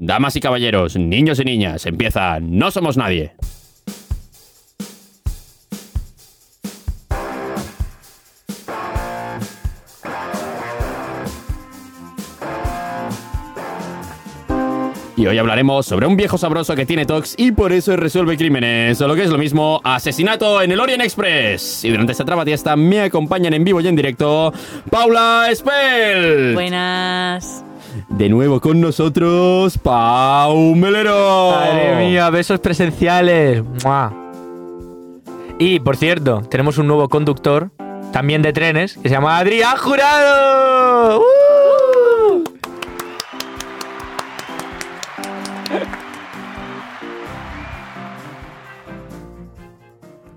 Damas y caballeros, niños y niñas, empieza No Somos Nadie. Y hoy hablaremos sobre un viejo sabroso que tiene tox y por eso resuelve crímenes, o lo que es lo mismo, asesinato en el Orient Express. Y durante esta trabatiesta me acompañan en vivo y en directo Paula Spell. Buenas. De nuevo con nosotros, Pau Melero. Madre mía, besos presenciales. Y, por cierto, tenemos un nuevo conductor, también de trenes, que se llama Adrián Jurado. ¡Uh!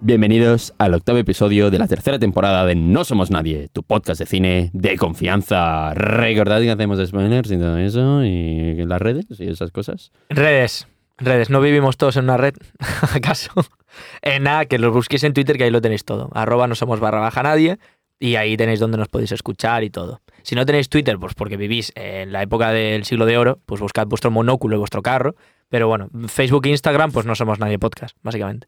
Bienvenidos al octavo episodio de la tercera temporada de No Somos Nadie, tu podcast de cine de confianza. Recordad que hacemos spoilers y todo eso, y las redes y esas cosas. Redes, redes, no vivimos todos en una red, ¿acaso? Eh, nada, que los busquéis en Twitter, que ahí lo tenéis todo. Arroba no somos barra baja nadie, y ahí tenéis donde nos podéis escuchar y todo. Si no tenéis Twitter, pues porque vivís en la época del siglo de oro, pues buscad vuestro monóculo y vuestro carro. Pero bueno, Facebook e Instagram, pues no somos nadie podcast, básicamente.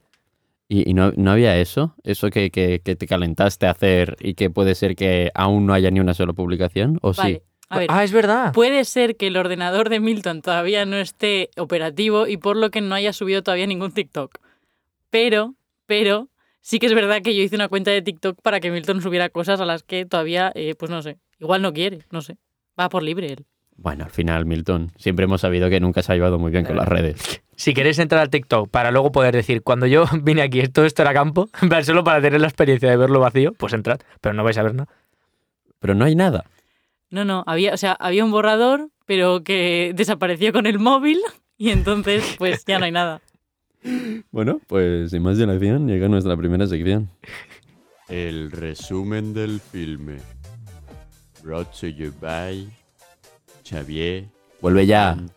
¿Y, y no, no había eso? ¿Eso que, que- que te calentaste a hacer y que puede ser que aún no haya ni una sola publicación? ¿O Vale. sí? A ver, ah, es verdad. puede ser que el ordenador de Milton todavía no esté operativo y por lo que no haya subido todavía ningún TikTok. Pero, pero, sí que es verdad que yo hice una cuenta de TikTok para que Milton subiera cosas a las que todavía, eh, pues no sé, igual no quiere, no sé. Va por libre él. Bueno, al final, Milton, siempre hemos sabido que nunca se ha llevado muy bien con las redes. Si queréis entrar al TikTok para luego poder decir, cuando yo vine aquí, todo esto era campo, en plan, solo para tener la experiencia de verlo vacío, pues entrad, pero no vais a ver nada. Pero no hay nada. No, no, había, o sea, había un borrador, pero que desapareció con el móvil y entonces, pues ya no hay nada. Bueno, pues sin más dilación, llega nuestra primera sección. El resumen del filme. Brought to you by Xavier Vuelve ya. and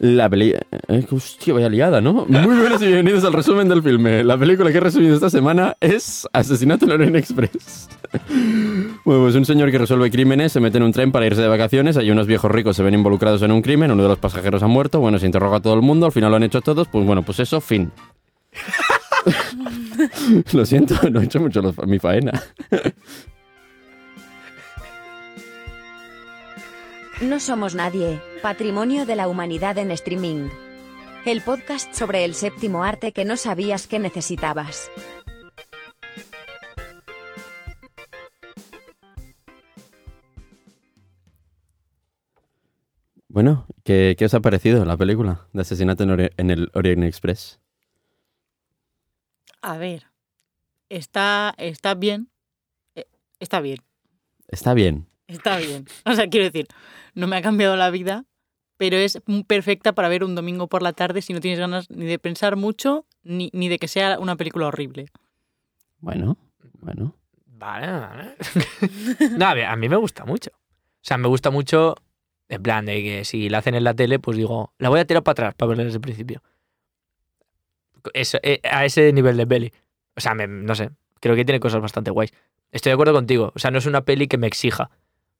La peli... eh, hostia, vaya liada, ¿no? Muy buenas y bienvenidos al resumen del filme. La película que he resumido esta semana es Asesinato en Orient Express. Bueno, pues un señor que resuelve crímenes se mete en un tren para irse de vacaciones. Hay unos viejos ricos se ven involucrados en un crimen. Uno de los pasajeros ha muerto. Bueno, se interroga a todo el mundo. Al final lo han hecho todos. Pues bueno, pues eso, fin. lo siento, no he hecho mucho mi faena. No somos nadie, patrimonio de la humanidad en streaming. El podcast sobre el séptimo arte que no sabías que necesitabas. Bueno, ¿qué, qué os ha parecido la película de Asesinato en, Ori- en el Orient Express? A ver, está, está bien. Eh, Está bien. Está bien. Está bien. O sea, quiero decir, no me ha cambiado la vida, pero es perfecta para ver un domingo por la tarde si no tienes ganas ni de pensar mucho ni, ni de que sea una película horrible. Bueno, bueno. Vale, vale. no, a, ver, a mí me gusta mucho. O sea, me gusta mucho, en plan, de que si la hacen en la tele, pues digo, la voy a tirar para atrás para verla desde el principio. Eso, eh, a ese nivel de peli. O sea, me- no sé, creo que tiene cosas bastante guays. Estoy de acuerdo contigo. O sea, no es una peli que me exija.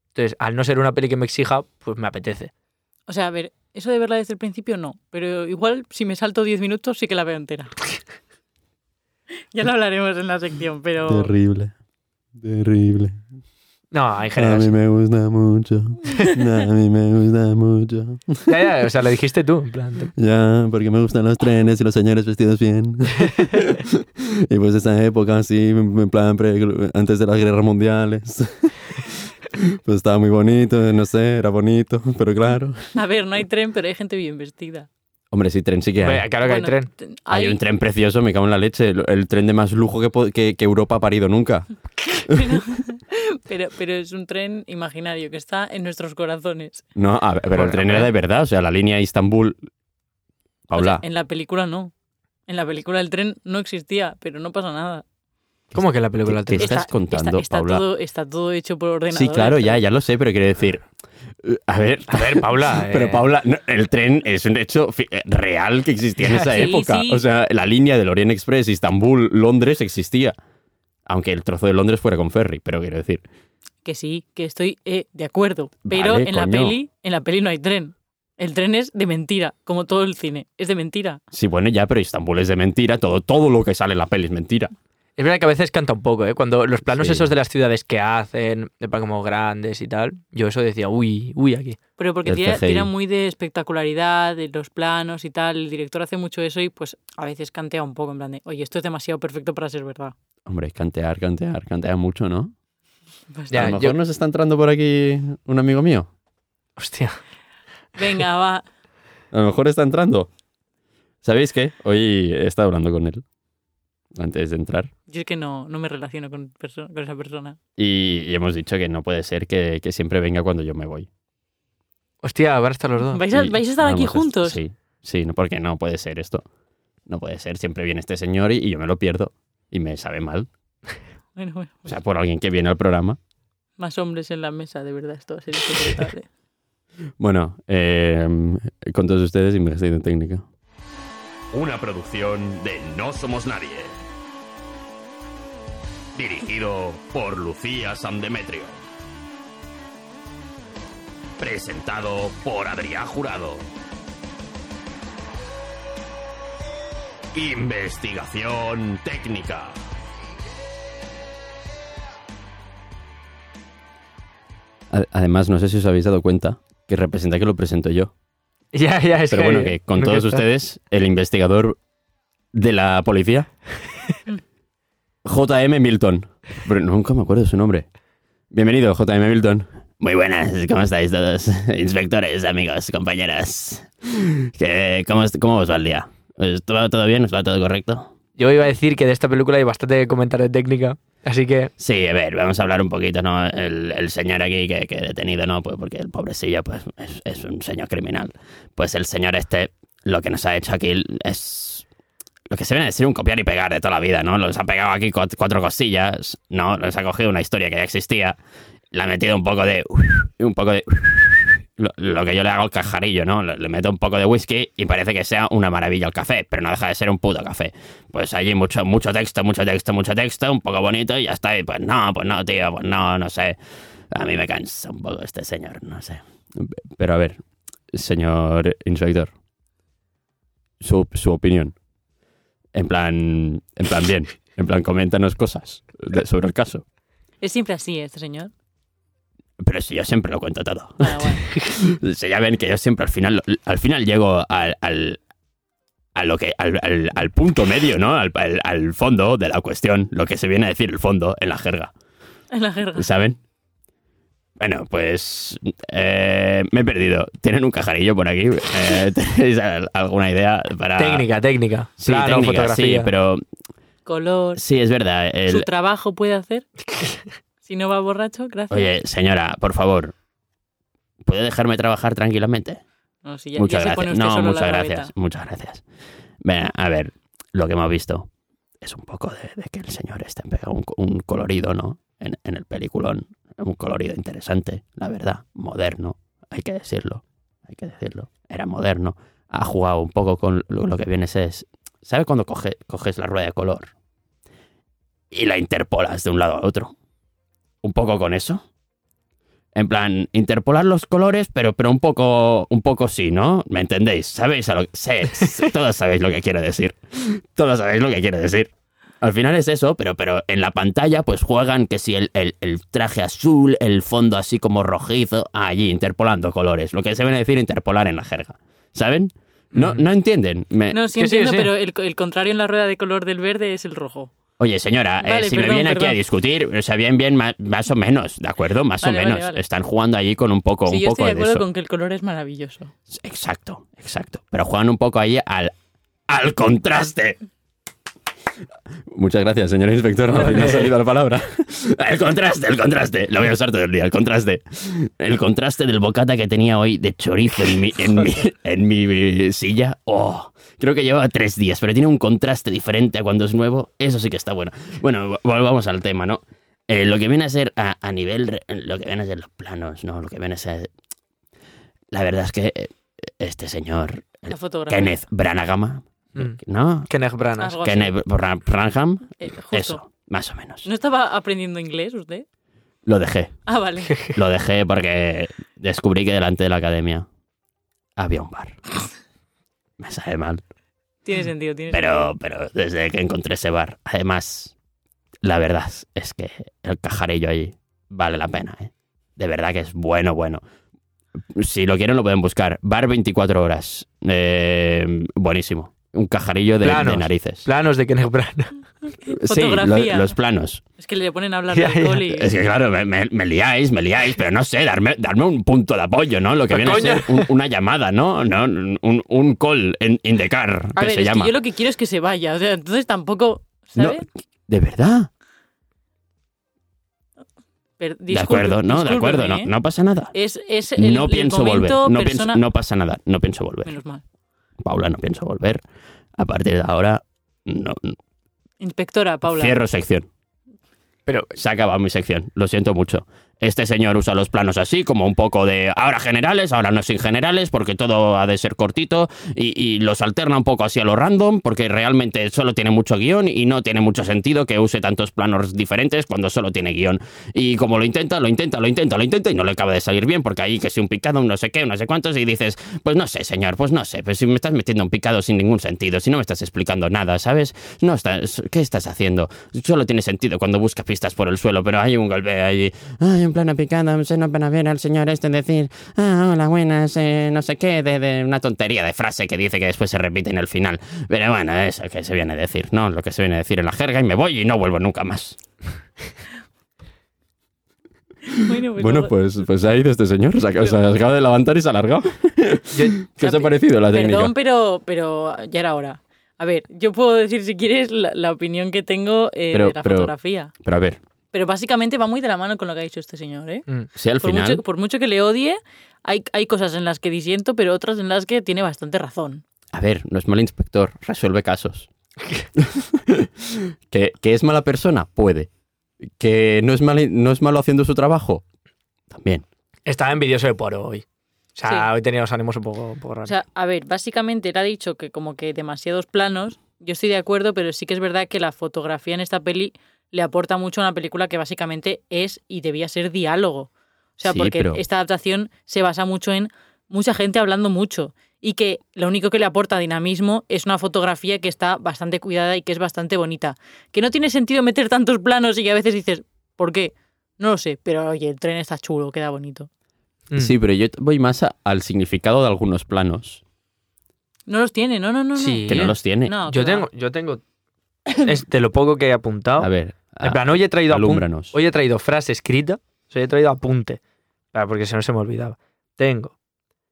Entonces, al no ser una peli que me exija, pues me apetece. O sea, a ver, eso de verla desde el principio no, pero igual si me salto 10 minutos sí que la veo entera. ya lo hablaremos en la sección, pero... Terrible. Terrible. No, hay A general. mí me gusta mucho. A mí me gusta mucho. Ya, ya, o sea, lo dijiste tú. En plan, Ya, porque me gustan los trenes y los señores vestidos bien. y pues esa época así, en plan, pre- antes de las guerras mundiales. pues estaba muy bonito, no sé, era bonito, pero claro. A ver, no hay tren, pero hay gente bien vestida. Hombre, sí, tren sí que hay. Claro que hay tren. Hay un tren precioso, me cago en la leche. El, el tren de más lujo que, po- que- que Europa ha parido nunca. Pero, pero, pero es un tren imaginario que está en nuestros corazones. No, a ver, pero el tren era de verdad, o sea, la línea Istambul. O sea, Paula, en la película no. En la película el tren no existía, pero no pasa nada. ¿Cómo que la película ¿Qué te estás contando, está, Paula? Todo, está todo hecho por ordenador. sí, claro, ya, ya lo sé, pero quiero decir. A ver, A ver, Paula. Pero eh, Paula, no, el tren es un hecho eh, real que existía en esa Sí, época. sí. O sea, la línea del Orient Express, Istambul, Londres existía. Aunque el trozo de Londres fuera con ferry, pero quiero decir. Que sí, que estoy eh, de acuerdo. Pero Vale, en la peli, en la peli no hay tren. El tren es de mentira, como todo el cine. Es de mentira. Sí, bueno, ya, pero Istambul es de mentira. Todo, todo lo que sale en la peli es mentira. Es verdad que a veces canta un poco, ¿eh? Cuando los planos Sí. esos de las ciudades que hacen, de plan como grandes y tal, yo eso decía, uy, uy, aquí. Pero porque tira, tira muy de espectacularidad, de los planos y tal. El director hace mucho eso y pues a veces cantea un poco en plan de, oye, esto es demasiado perfecto para ser verdad. Hombre, cantear, cantear, cantea mucho, ¿no? Ya, a lo yo- mejor nos está entrando por aquí un amigo mío. Hostia. Venga, va. A lo mejor está entrando. ¿Sabéis qué? Hoy he estado hablando con él antes de entrar. Yo es que no, no me relaciono con, perso- con esa persona. Y, y hemos dicho que no puede ser que, que siempre venga cuando yo me voy. Hostia, van a estar los dos. ¿Vais a, Y vais a estar aquí juntos? Sí, sí, no, porque no puede ser esto. No puede ser. Siempre viene este señor y, y yo me lo pierdo. Y me sabe mal. Bueno, bueno, O sea, por alguien que viene al programa. más hombres en la mesa, de verdad, esto va a ser insoportable. Bueno, eh, con todos ustedes, investigación técnica. Una producción de No Somos Nadie. Dirigido por Lucía San Demetrio. Presentado por Adrián Jurado. Investigación técnica. Además, no sé si os habéis dado cuenta que representa que lo presento yo. Ya, ya, es Pero bueno, que con todos está. ustedes, el investigador de la policía, JM Milton. Pero nunca me acuerdo de su nombre. Bienvenido, JM Milton. Muy buenas, ¿cómo estáis todos? Inspectores, amigos, compañeras. ¿Qué- cómo, ¿Cómo os va el día? ¿Os ¿Va todo bien? ¿Os va todo correcto? Yo iba a decir que de esta película hay bastante que comentar de técnica, así que Sí, a ver, vamos a hablar un poquito, ¿no? El, el señor aquí que, que he detenido, ¿no? Pues porque el pobrecillo, pues, es, es un señor criminal. Pues el señor este, lo que nos ha hecho aquí es lo que se viene a decir un copiar y pegar de toda la vida, ¿no? Nos ha pegado aquí cuat- cuatro cosillas, ¿no? Nos ha cogido una historia que ya existía, le ha metido un poco de... un poco de... Lo, que yo le hago al cajarillo, ¿no? Le, le meto un poco de whisky y parece que sea una maravilla el café, pero no deja de ser un puto café. Pues allí mucho, mucho texto, mucho texto, mucho texto, un poco bonito y ya está. Y pues no, pues no, tío, pues no, no sé. A mí me cansa un poco este señor, no sé. Pero a ver, señor inspector, su, su opinión. En plan, en plan bien, en plan coméntanos cosas de- sobre el caso. Es siempre así, este señor. Pero si yo siempre lo cuento todo. Bueno, bueno. Si ya ven que yo siempre al final, al final llego al, al, a lo que, al, al- al punto medio, ¿no? Al, al- al fondo de la cuestión, lo que se viene a decir el fondo en la jerga, En la jerga. ¿saben? Bueno, pues eh, me he perdido. ¿Tienen un cajarillo por aquí? Eh, ¿Tenéis al- alguna idea para...? técnica, técnica. Sí, Plano, técnica, fotografía. sí, pero Color. sí, es verdad. el- ¿Su trabajo puede hacer? si no va borracho, gracias. Oye, señora, por favor, ¿puede dejarme trabajar tranquilamente? No, si ya, muchas ya se pone gracias. usted No, muchas gracias. Muchas gracias. Ven, a ver, lo que hemos visto es un poco de, de que el señor este ha pegado un, un colorido, ¿no? En, en el peliculón. Un colorido interesante, la verdad. Moderno, hay que decirlo. Hay que decirlo. Era moderno. Ha jugado un poco con lo, que viene ser. ¿Sabes cuando coge- coges la rueda de color y la interpolas de un lado a otro? Un poco con eso. En plan, interpolar los colores, pero, pero un poco, un poco sí, ¿no? ¿Me entendéis? ¿Sabéis a lo que Todos sabéis lo que quiero decir. Todos sabéis lo que quiero decir. Al final es eso, pero, pero en la pantalla pues juegan que si el, el- el traje azul, el fondo así como rojizo, allí interpolando colores. Lo que se viene a decir interpolar en la jerga. ¿Saben? No, no entienden. Me- No, sí entiendo, sí. pero el, el contrario en la rueda de color del verde es el rojo. Oye, señora, eh, si me perdón, viene aquí a discutir, o sea, bien, bien, más, más o menos, ¿de acuerdo? Más Vale, o vale, menos. vale. Están jugando allí con un poco, sí, un yo poco estoy de de acuerdo eso. con que el color es maravilloso. Exacto, exacto. Pero juegan un poco ahí al, al contraste. Muchas gracias, señor inspector. Fin ha salido la palabra. El contraste, el contraste. Lo voy a usar todo el día, el contraste. El contraste del bocata que tenía hoy de chorizo en mi, en mi, en mi silla. Oh, creo que llevaba tres días, pero tiene un contraste diferente a cuando es nuevo. Eso sí que está bueno. Bueno, volvamos al tema, ¿no? Eh, lo que viene a ser a, a nivel, lo que viene a ser los planos, ¿no? Lo que viene a ser... La verdad es que eh, este señor, La fotografía. Kenneth Branagh, Mm. ¿no? Kenneth Branagh. Kenneth Branham, Eh, eso. Más o menos. ¿No estaba aprendiendo inglés usted? Lo dejé. Ah, vale. Lo dejé porque descubrí que delante de la academia había un bar. Me sabe mal. Tiene sentido, tiene Pero, pero desde que encontré ese bar, además, la verdad es que el cajarillo ahí vale la pena, ¿eh? De verdad que es bueno, bueno. Si lo quieren lo pueden buscar. Bar 24 horas. Eh, buenísimo. Un cajarillo de, Planos. de narices. Planos de Kenneth Branagh. Sí, lo- los planos. Es que le ponen a hablar Ya, de alcohol y... Es que claro, me, me- me liáis, me liáis, pero no sé, darme, darme un punto de apoyo, ¿no? Lo que viene a ser un- una llamada, ¿no? ¿No? Un, un call in, in the car, A que ver, se es llama. que yo lo que quiero es que se vaya. O sea, entonces tampoco... No, ¿Sabes? ¿De verdad? De acuerdo, no, de acuerdo, no, ¿eh? no pasa nada. Es, es el, no el pienso volver, no, persona... pienso- no pasa nada, no pienso volver. Menos mal. Paula, no pienso volver. A partir de ahora, no, no. Inspectora, Paula. cierro sección. Pero Se ha acabado mi sección, lo siento mucho. Este señor usa los planos así, como un poco de ahora generales, ahora no sin generales, porque todo ha de ser cortito, y, los alterna un poco así a lo random, porque realmente solo tiene mucho guion y no tiene mucho sentido que use tantos planos diferentes cuando solo tiene guion. Y como lo intenta, lo intenta, lo intenta, lo intenta, y no le acaba de salir bien, porque ahí que si un picado, un no sé qué, un no sé cuántos, y dices, pues no sé, señor, pues no sé, pues si me estás metiendo un picado sin ningún sentido, si no me estás explicando nada, ¿sabes? No estás, ¿qué estás haciendo? Solo tiene sentido cuando buscas pistas por el suelo, pero hay un golpe ahí, hay un plano picado, se no para ver al señor este decir, ah, hola, buenas, eh, no sé qué, de, de una tontería de frase que dice que después se repite en el final. Pero bueno, eso que se viene a decir, ¿no? Lo que se viene a decir en la jerga y me voy y no vuelvo nunca más. Bueno, pues Bueno, pues, pues ha ido este señor, se, ac- se acaba de levantar y se ha alargado. ¿Qué os ha parecido la técnica? Perdón, pero, pero ya era hora. A ver, yo puedo decir si quieres la, la opinión que tengo eh, Pero- de la pero- fotografía. Pero a ver, Pero básicamente va muy de la mano con lo que ha dicho este señor, ¿eh? mm, si al Por, final... mucho, por mucho que le odie, hay, hay cosas en las que disiento, pero otras en las que tiene bastante razón. A ver, no es mal inspector, resuelve casos. ¿Que, que es mala persona? Puede. ¿Que no es, mal, no es malo haciendo su trabajo? También. estaba envidioso de Poro hoy. O sea, Sí. hoy tenía los ánimos un poco, un poco raros. O sea, a ver, básicamente él ha dicho que como que demasiados planos, yo estoy de acuerdo, pero sí que es verdad que la fotografía en esta peli le aporta mucho a una película que básicamente es y debía ser diálogo. O sea, Sí, porque pero- esta adaptación se basa mucho en mucha gente hablando mucho y que lo único que le aporta dinamismo es una fotografía que está bastante cuidada y que es bastante bonita. Que no tiene sentido meter tantos planos y que a veces dices, ¿por qué? No lo sé, pero oye, el tren está chulo, queda bonito. Mm. Sí, pero yo voy más a- al significado de algunos planos, No los tiene, no, no, no. no. Sí. que no los tiene. No, yo tengo, yo tengo. Es de lo poco que he apuntado. A ver, En plan, hoy he traído alúmbranos. Hoy he traído frase escrita, o sea, he traído apunte. Claro, porque si no se me olvidaba. Tengo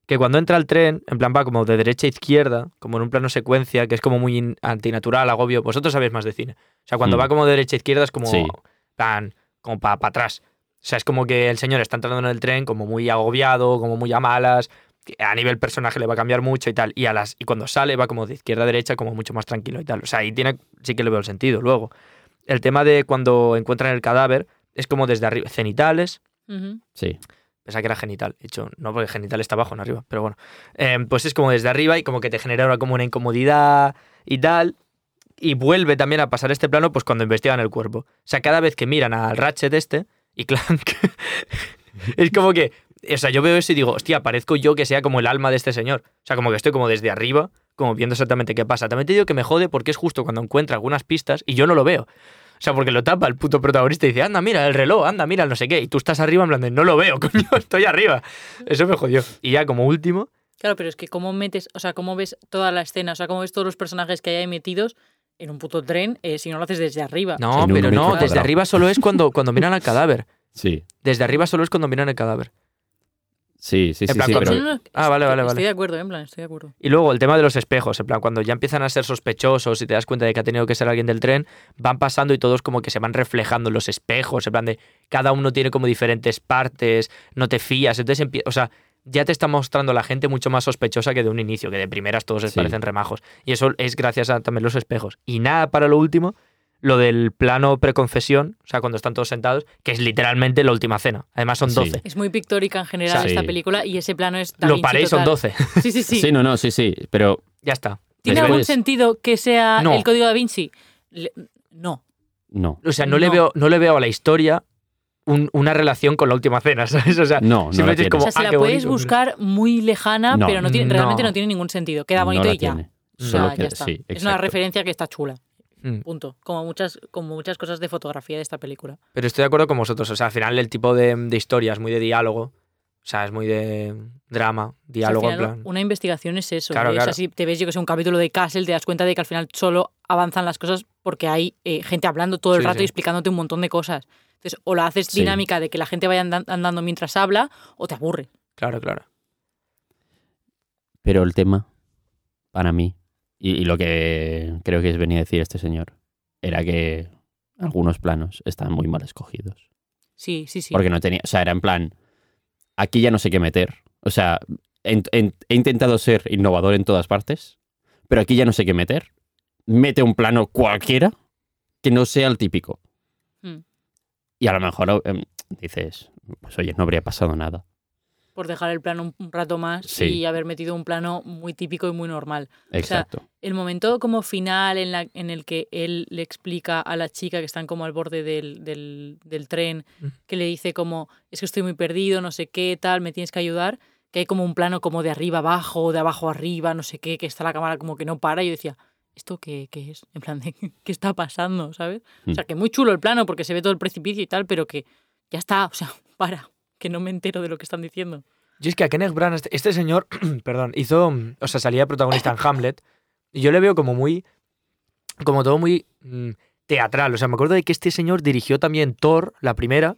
que cuando entra el tren, en plan va como de derecha a izquierda, como en un plano secuencia, que es como muy in- antinatural, agobio. Vosotros sabéis más de cine. O sea, cuando Hmm. va como de derecha a izquierda es como, Sí. plan, como para atrás. O sea, es como que el señor está entrando en el tren como muy agobiado, como muy a malas. A nivel personaje le va a cambiar mucho y tal. Y, a las, y cuando sale va como de izquierda a derecha, como mucho más tranquilo y tal. O sea, ahí tiene, sí que le veo el sentido. Luego, el tema de cuando encuentran el cadáver es como desde arriba, cenitales. Ujú. Sí. Pensaba que era genital. De hecho, no, porque genital está abajo, no arriba. Pero bueno. Eh, pues es como desde arriba y como que te genera como una incomodidad y tal. Y vuelve también a pasar este plano pues cuando investigan el cuerpo. O sea, cada vez que miran al Ratchet este y Clank, es como que... O sea, yo veo eso y digo, hostia, parezco yo que sea como el alma de este señor. O sea, como que estoy como desde arriba, como viendo exactamente qué pasa. También te digo que me jode porque es justo cuando encuentra algunas pistas y yo no lo veo. O sea, porque lo tapa el puto protagonista y dice, anda, mira el reloj, anda, mira el no sé qué. Y tú estás arriba en plan de, no lo veo, coño, estoy arriba. Eso me jodió. Y ya como último, Claro, pero es que cómo metes, o sea, cómo ves toda la escena, o sea, cómo ves todos los personajes que hay ahí metidos en un puto tren eh, si no lo haces desde arriba. no, pero no, desde arriba solo es cuando, cuando miran al cadáver. Sí. Desde arriba solo es cuando miran el cadáver. Sí, sí, En sí, plan, sí, cuando- pero No, no, no, Ah, vale, vale, Estoy vale. de acuerdo, en plan, estoy de acuerdo. Y luego el tema de los espejos, en plan, cuando ya empiezan a ser sospechosos y te das cuenta de que ha tenido que ser alguien del tren, van pasando y todos como que se van reflejando en los espejos, en plan de cada uno tiene como diferentes partes, no te fías, entonces o sea, ya te está mostrando la gente mucho más sospechosa que de un inicio, que de primeras todos se Sí. parecen remajos. Y eso es gracias a también los espejos. Y nada para lo último, lo del plano preconfesión, o sea, cuando están todos sentados, que es literalmente la última cena. Además son Sí. 12. Es muy pictórica en general Sí. esta película y ese plano es Da Lo Vinci paré y son total. 12. Sí, sí, sí. Sí, no, no, sí, sí, pero ya está. ¿Tiene algún sentido que sea No. el código Da Vinci? Le- No. No. O sea, no, Le, veo, no le veo a la historia un- una relación con la última cena, ¿sabes? O sea, No, no la simplemente es como, O sea, se ah, la puedes bonito. buscar muy lejana, No. pero no tiene, No. realmente no tiene ningún sentido. Queda bonito y ya. tiene. O Solo sea, que- ya está. sí, es una referencia que está chula. Mm. Punto. Como muchas, como muchas cosas de fotografía de esta película. Pero estoy de acuerdo con vosotros. O sea, al final el tipo de, de historia es muy de diálogo. O sea, es muy de drama, O sea, al diálogo, en plan. Una investigación es eso. Claro, ¿eh? O sea, claro. si te ves, yo que sé, un capítulo de Castle, te das cuenta de que al final solo avanzan las cosas porque hay eh, gente hablando todo el Sí, rato sí. y explicándote un montón de cosas. Entonces, o la haces Sí. dinámica de que la gente vaya andan- andando mientras habla, o te aburre. Claro, claro. Pero el tema, para mí, y, y lo que creo que es venía a decir este señor, era que algunos planos estaban muy mal escogidos. Sí, sí, sí. Porque no tenía, o sea, era en plan, aquí ya no sé qué meter. O sea, en- en- he intentado ser innovador en todas partes, pero aquí ya no sé qué meter. Mete un plano cualquiera que no sea el típico. Mm. Y a lo mejor em, dices, pues oye, no habría pasado nada. Por dejar el plano un, rato más Sí. y haber metido un plano muy típico y muy normal. Exacto. El momento como final en, la, en el que él le explica a la chica que están como al borde del, del, del tren, que le dice como, es que estoy muy perdido, no sé qué, tal, me tienes que ayudar, que hay como un plano como de arriba abajo, de abajo arriba, no sé qué, que está la cámara como que no para, y yo decía, ¿esto qué, qué es? En plan de, ¿qué está pasando? ¿Sabes? O sea, Mm. que muy chulo el plano porque se ve todo el precipicio y tal, pero que ya está, o sea, para, que no me entero de lo que están diciendo. Yo es que a Kenneth Branagh, este, este señor, perdón, hizo, o sea, salía de protagonista en Hamlet, y yo le veo como muy, como todo muy mm, teatral. O sea, me acuerdo de que este señor dirigió también Thor, la primera,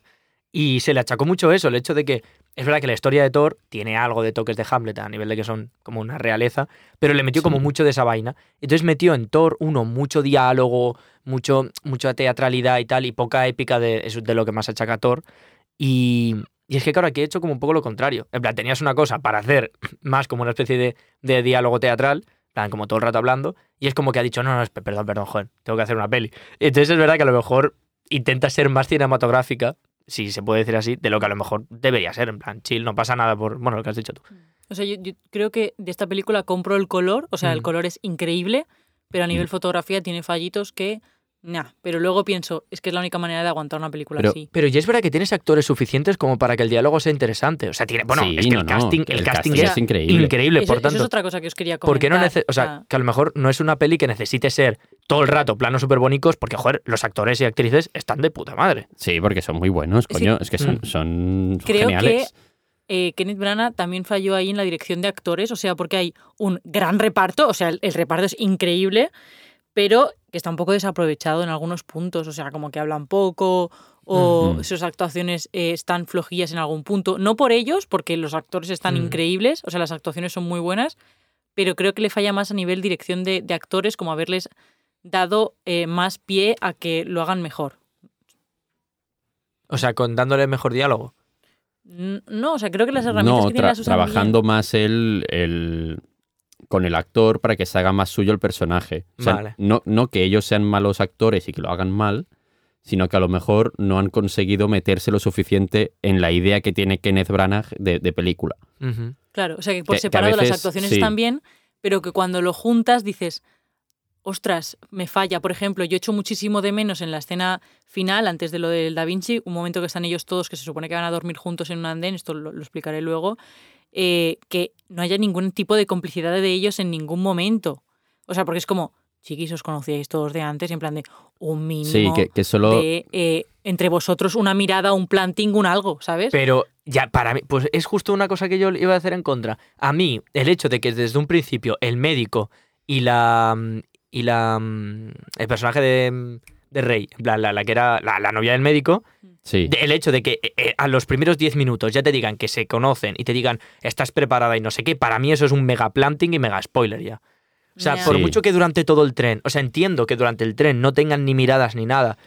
y se le achacó mucho eso, el hecho de que es verdad que la historia de Thor tiene algo de toques de Hamlet a nivel de que son como una realeza, pero le metió como mucho de esa vaina. Entonces metió en Thor uno mucho diálogo, mucho, mucha teatralidad y tal, y poca épica de, de lo que más achaca a Thor. Y, y es que, claro, aquí he hecho como un poco lo contrario. En plan, tenías una cosa para hacer más como una especie de, de diálogo teatral, en plan, como todo el rato hablando, y es como que ha dicho, no, no, perdón, perdón, joder, tengo que hacer una peli. Entonces es verdad que a lo mejor intenta ser más cinematográfica, si se puede decir así, de lo que a lo mejor debería ser, en plan, chill, no pasa nada por, bueno, lo que has dicho tú. O sea, yo, yo creo que de esta película compro el color, o sea, el Mm. color es increíble, pero a nivel Mm. fotografía tiene fallitos que, nah, pero luego pienso, es que es la única manera de aguantar una película Pero- así. Pero ya es verdad que tienes actores suficientes como para que el diálogo sea interesante. O sea, tiene, bueno, Sí, es que no, el no, casting, que el el casting casting es es increíble. increíble, Eso, por eso tanto. es otra cosa que os quería ¿Por qué no comentar. nece- o sea, que a lo mejor no es una peli que necesite ser todo el rato planos súper bonitos, porque, joder, los actores y actrices están de puta madre. Sí, porque son muy buenos, Sí. coño. Es que son, Mm. son Creo geniales. eh, Kenneth Branagh también falló ahí en la dirección de actores, o sea, porque hay un gran reparto, o sea, el, el reparto es increíble, pero que está un poco desaprovechado en algunos puntos, o sea, como que hablan poco o sus actuaciones eh, están flojillas en algún punto. No por ellos, porque los actores están Mm. increíbles, o sea, las actuaciones son muy buenas, pero creo que le falla más a nivel dirección de, de actores, como haberles dado eh, más pie a que lo hagan mejor. O sea, con dándole mejor diálogo. No, o sea, creo que las herramientas No, que tiene bien. trabajando más el, el- con el actor para que se haga más suyo el personaje. O sea, Vale. no, no que ellos sean malos actores y que lo hagan mal, sino que a lo mejor no han conseguido meterse lo suficiente en la idea que tiene Kenneth Branagh de, de película. Claro, o sea que por Que- que a separado las actuaciones sí. están bien, pero que cuando lo juntas dices, ostras, me falla. Por ejemplo, yo echo muchísimo de menos en la escena final, antes de lo del Da Vinci, un momento que están ellos todos, que se supone que van a dormir juntos en un andén, esto lo, lo explicaré luego, eh, que no haya ningún tipo de complicidad de ellos en ningún momento. O sea, porque es como, chiquis, os conocíais todos de antes, y en plan de un mínimo Sí, que, que solo... de eh, entre vosotros una mirada, un planting, un algo, ¿sabes? Pero ya, para mí, pues es justo una cosa que yo iba a hacer en contra. A mí, el hecho de que desde un principio el médico y la. mm, y la. mm, el personaje de, de Rey, en plan, la, la que era la, la novia del médico, Sí, de- el hecho de que eh, eh, a los primeros 10 minutos ya te digan que se conocen y te digan estás preparada y no sé qué, para mí eso es un mega planting y mega spoiler ya. O sea, por Sí. mucho que durante todo el tren, o sea, entiendo que durante el tren no tengan ni miradas ni nada,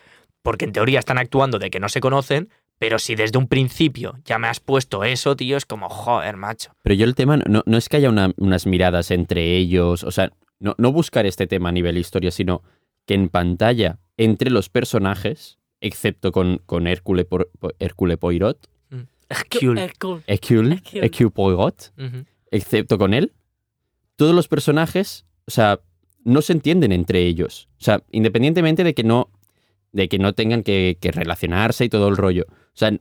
porque en teoría están actuando de que no se conocen, pero si desde un principio ya me has puesto eso, tío, es como, joder, macho. Pero yo el tema no, no es que haya una- unas miradas entre ellos, o sea, no, no buscar este tema a nivel historia, sino que en pantalla, entre los personajes, excepto con, con Hércule, por, Hércule Poirot, Hercule. Hércule, Hercule. Hércule Poirot, excepto con él, todos los personajes, o sea, no se entienden entre ellos. O sea, independientemente de que no de que no tengan que, que relacionarse y todo el rollo. O sea,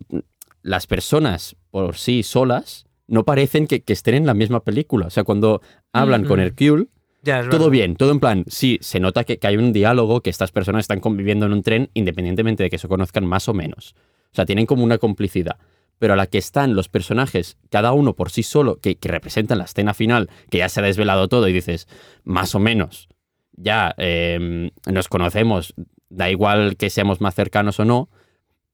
las personas por sí solas no parecen que, que estén en la misma película. O sea, cuando hablan con Mm. Hercule, Ya, todo verdad. bien, todo en plan, sí, se nota que, que hay un diálogo, que estas personas están conviviendo en un tren independientemente de que se conozcan más o menos. O sea, tienen como una complicidad. Pero a la que están los personajes, cada uno por sí solo, que, que representan la escena final, que ya se ha desvelado todo y dices, más o menos, ya eh, nos conocemos, da igual que seamos más cercanos o no,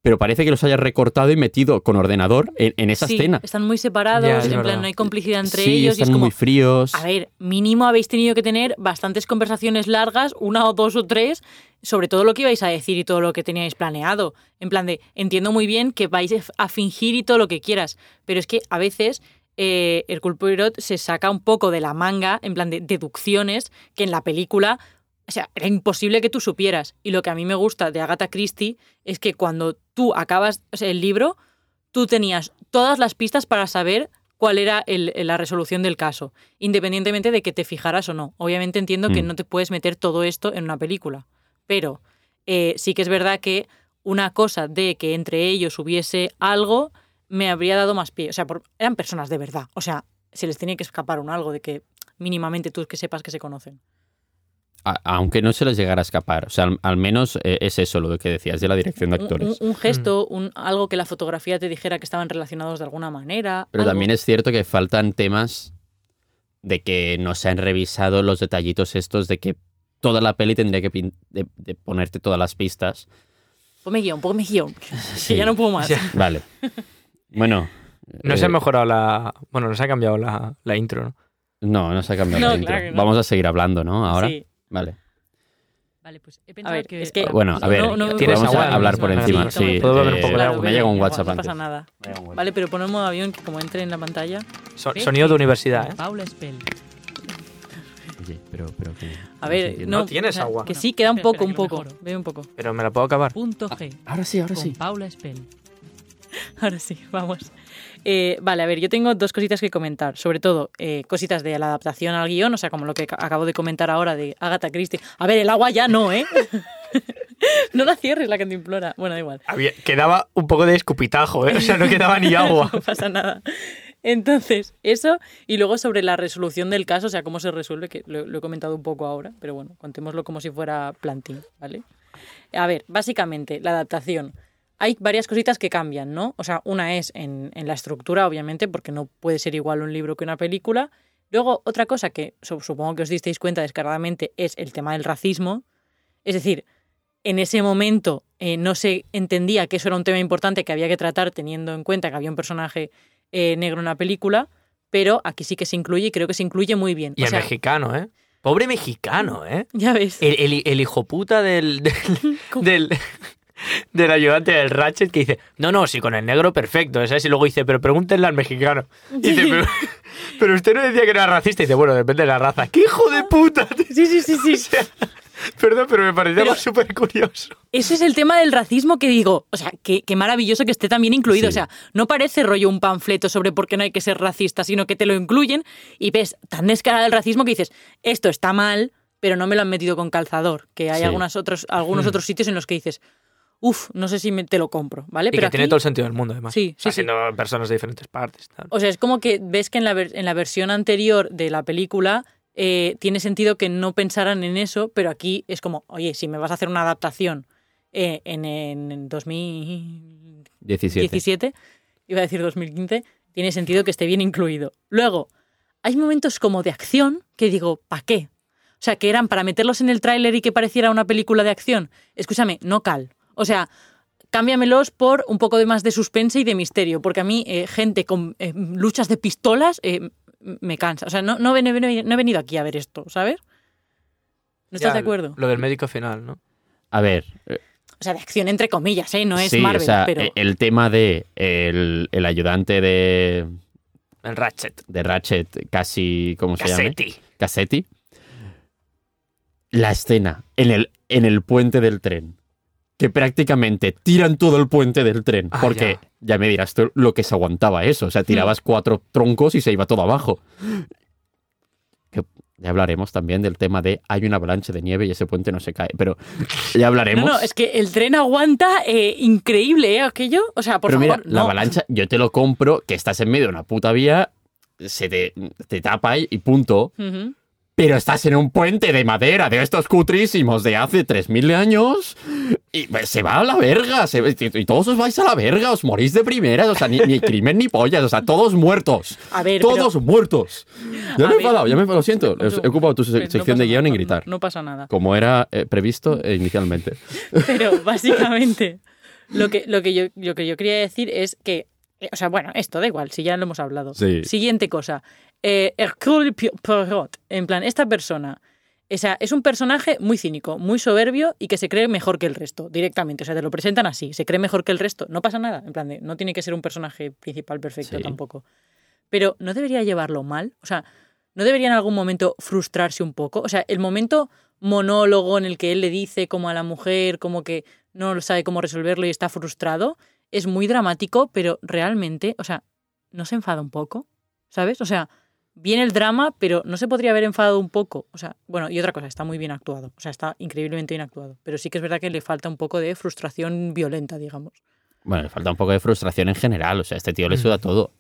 pero parece que los hayas recortado y metido con ordenador en, en esa Sí, escena. están muy separados, Ya, es en verdad. plan no hay complicidad entre sí, ellos y están es como, muy fríos. a ver, mínimo habéis tenido que tener bastantes conversaciones largas, una o dos o tres, sobre todo lo que ibais a decir y todo lo que teníais planeado. En plan de, entiendo muy bien que vais a fingir y todo lo que quieras, pero es que a veces eh, el Poirot se saca un poco de la manga, en plan de deducciones, que en la película, o sea, era imposible que tú supieras. Y lo que a mí me gusta de Agatha Christie es que cuando tú acabas o sea, el libro, tú tenías todas las pistas para saber cuál era el- la resolución del caso, independientemente de que te fijaras o no. Obviamente entiendo que Mm. no te puedes meter todo esto en una película, pero eh, sí que es verdad que una cosa de que entre ellos hubiese algo me habría dado más pie. O sea, por- eran personas de verdad. O sea, se les tenía que escapar un algo de que mínimamente tú que sepas que se conocen. A- aunque no se les llegara a escapar. O sea, al, al menos eh, es eso lo que decías de la dirección de actores. un- un gesto, un, algo que la fotografía te dijera que estaban relacionados de alguna manera. Pero algo. también es cierto que faltan temas de que no se han revisado los detallitos estos de que toda la peli tendría que pin- de, de ponerte todas las pistas. Ponme guion, ponme guion. Sí. Que ya no puedo más. Ya. Vale. Bueno. No se ha eh, mejorado la. Bueno, no se ha cambiado la, la intro, ¿no? No, no se ha cambiado No, la intro. claro que no. Vamos a seguir hablando, ¿no? Ahora. Sí. Vale. Vale, pues he A pensado ver, que... es que... Bueno, a ver, no- no ¿tienes vamos a hablar por encima. sí, Sí, ¿Puedo beber un eh, poco de agua? me llega un WhatsApp No antes. pasa nada. Vale, pero pon un modo avión que como entre en la pantalla... So- sonido de universidad, ¿eh? Paula Spell. Oye, pero, pero que... A no ver, no, No tienes agua. Que sí, queda un poco, un poco. Ve un poco. Pero me la puedo acabar. Punto G. Ahora sí, ahora sí. Paula Spell. Ahora sí, vamos. Eh, vale, a ver, yo tengo dos cositas que comentar. Sobre todo, eh, cositas de la adaptación al guion, o sea, como lo que ca- acabo de comentar ahora de Agatha Christie. A ver, el agua ya no, ¿eh? no la cierres, la cantimplora. Bueno, da igual. Había- quedaba un poco de escupitajo, ¿eh? O sea, no quedaba ni agua. no pasa nada. Entonces, eso, y luego sobre la resolución del caso, o sea, cómo se resuelve, que lo, lo he comentado un poco ahora, pero bueno, contémoslo como si fuera planting, ¿vale? A ver, básicamente, la adaptación. Hay varias cositas que cambian, ¿no? O sea, una es en, en la estructura, obviamente, porque no puede ser igual un libro que una película. Luego, otra cosa que su- supongo que os disteis cuenta descaradamente es el tema del racismo. Es decir, en ese momento eh, no se entendía que eso era un tema importante que había que tratar teniendo en cuenta que había un personaje eh, negro en la película, pero aquí sí que se incluye y creo que se incluye muy bien. Y O el sea, mexicano, ¿eh? Pobre mexicano, ¿eh? ya ves. El, el, el hijo puta del, del, del, del ayudante del Ratchet que dice, no, no, sí, con el negro perfecto, ¿sabes? Y luego dice, pero pregúntenle al mexicano. Y dice, pero, pero usted no decía que era racista. Y dice, bueno, depende de la raza. ¡Qué hijo de puta! Sí, sí, sí, sí. O sea, perdón, pero me parecía súper curioso. Ese es el tema del racismo que digo, o sea, qué, qué maravilloso que esté también incluido. Sí. O sea, no parece rollo un panfleto sobre por qué no hay que ser racista, sino que te lo incluyen y ves tan descarado el racismo que dices, esto está mal, pero no me lo han metido con calzador. Que hay Sí. algunas otros, algunos Mm. otros sitios en los que dices, uff, no sé si me- te lo compro, ¿vale? Y pero que tiene todo el sentido del mundo, además. Sí, sí, siendo personas de diferentes partes. tal. O sea, es como que ves que en la, ver- en la versión anterior de la película eh, tiene sentido que no pensaran en eso, pero aquí es como, oye, si me vas a hacer una adaptación eh, en, en 2017, 17. iba a decir 2015, tiene sentido que esté bien incluido. Luego, hay momentos como de acción que digo, ¿para qué? O sea, que eran para meterlos en el tráiler y que pareciera una película de acción. Escúchame, no cal. O sea, cámbiamelos por un poco de más de suspense y de misterio, porque a mí eh, gente con eh, luchas de pistolas eh, me cansa. O sea, no, no, he, no he- no he venido aquí a ver esto, ¿sabes? ¿No estás Ya, de acuerdo? Lo del médico final, ¿no? A ver, O sea, de acción entre comillas, ¿eh? No es sí, Marvel, o sea, pero... eh, el tema de el, el ayudante de, El Ratchet. de Ratchet, casi, ¿cómo se llama? Cassetti. Cassetti. La escena en el, en el puente del tren. Que prácticamente tiran todo el puente del tren. Ah, porque ya. me dirás tú lo que se aguantaba eso. O sea, tirabas cuatro troncos y se iba todo abajo. Que Ya hablaremos también del tema de hay una avalancha de nieve y ese puente no se cae. Pero ya hablaremos. No, no, es que el tren aguanta eh, increíble, ¿eh? Aquello. O sea, por Pero mira, favor. la avalancha, yo te lo compro, que estás en medio de una puta vía, se te, te tapa y, punto. Pero estás en un puente de madera de estos cutrísimos de hace 3.000 años y pues, se va a la verga. se- y, todos os vais a la verga, os morís de primeras. O sea, ni, ni crimen ni pollas. O sea, todos muertos. A ver, todos muertos. Ya A me he ver. enfadado, ya me he. Lo siento. No, He ocupado tu se- no sección de guion nada, en no- gritar. No, pasa nada. Como era eh, previsto eh, inicialmente. Pero básicamente, lo que, lo que, yo, lo que yo quería decir es que. eh, O sea, bueno, esto da igual, si ya lo hemos hablado. Sí. Siguiente cosa. Eh, Hercule Poirot. En plan, esta persona. O sea, es un personaje muy cínico, muy soberbio y que se cree mejor que el resto, directamente. O sea, te lo presentan así, se cree mejor que el resto. No pasa nada. En plan, de, no tiene que ser un personaje principal perfecto Sí. tampoco. Pero no debería llevarlo mal. O sea, no debería en algún momento frustrarse un poco. O sea, el momento monólogo en el que él le dice como a la mujer, como que no sabe cómo resolverlo y está frustrado, es muy dramático, pero realmente, o sea, no se enfada un poco, ¿sabes? O sea, viene el drama, pero no se podría haber enfadado un poco. O sea, bueno, y otra cosa, está muy bien actuado. O sea, está increíblemente bien actuado. Pero sí que es verdad que le falta un poco de frustración violenta, digamos. Bueno, le falta un poco de frustración en general. O sea, a este tío le suda todo.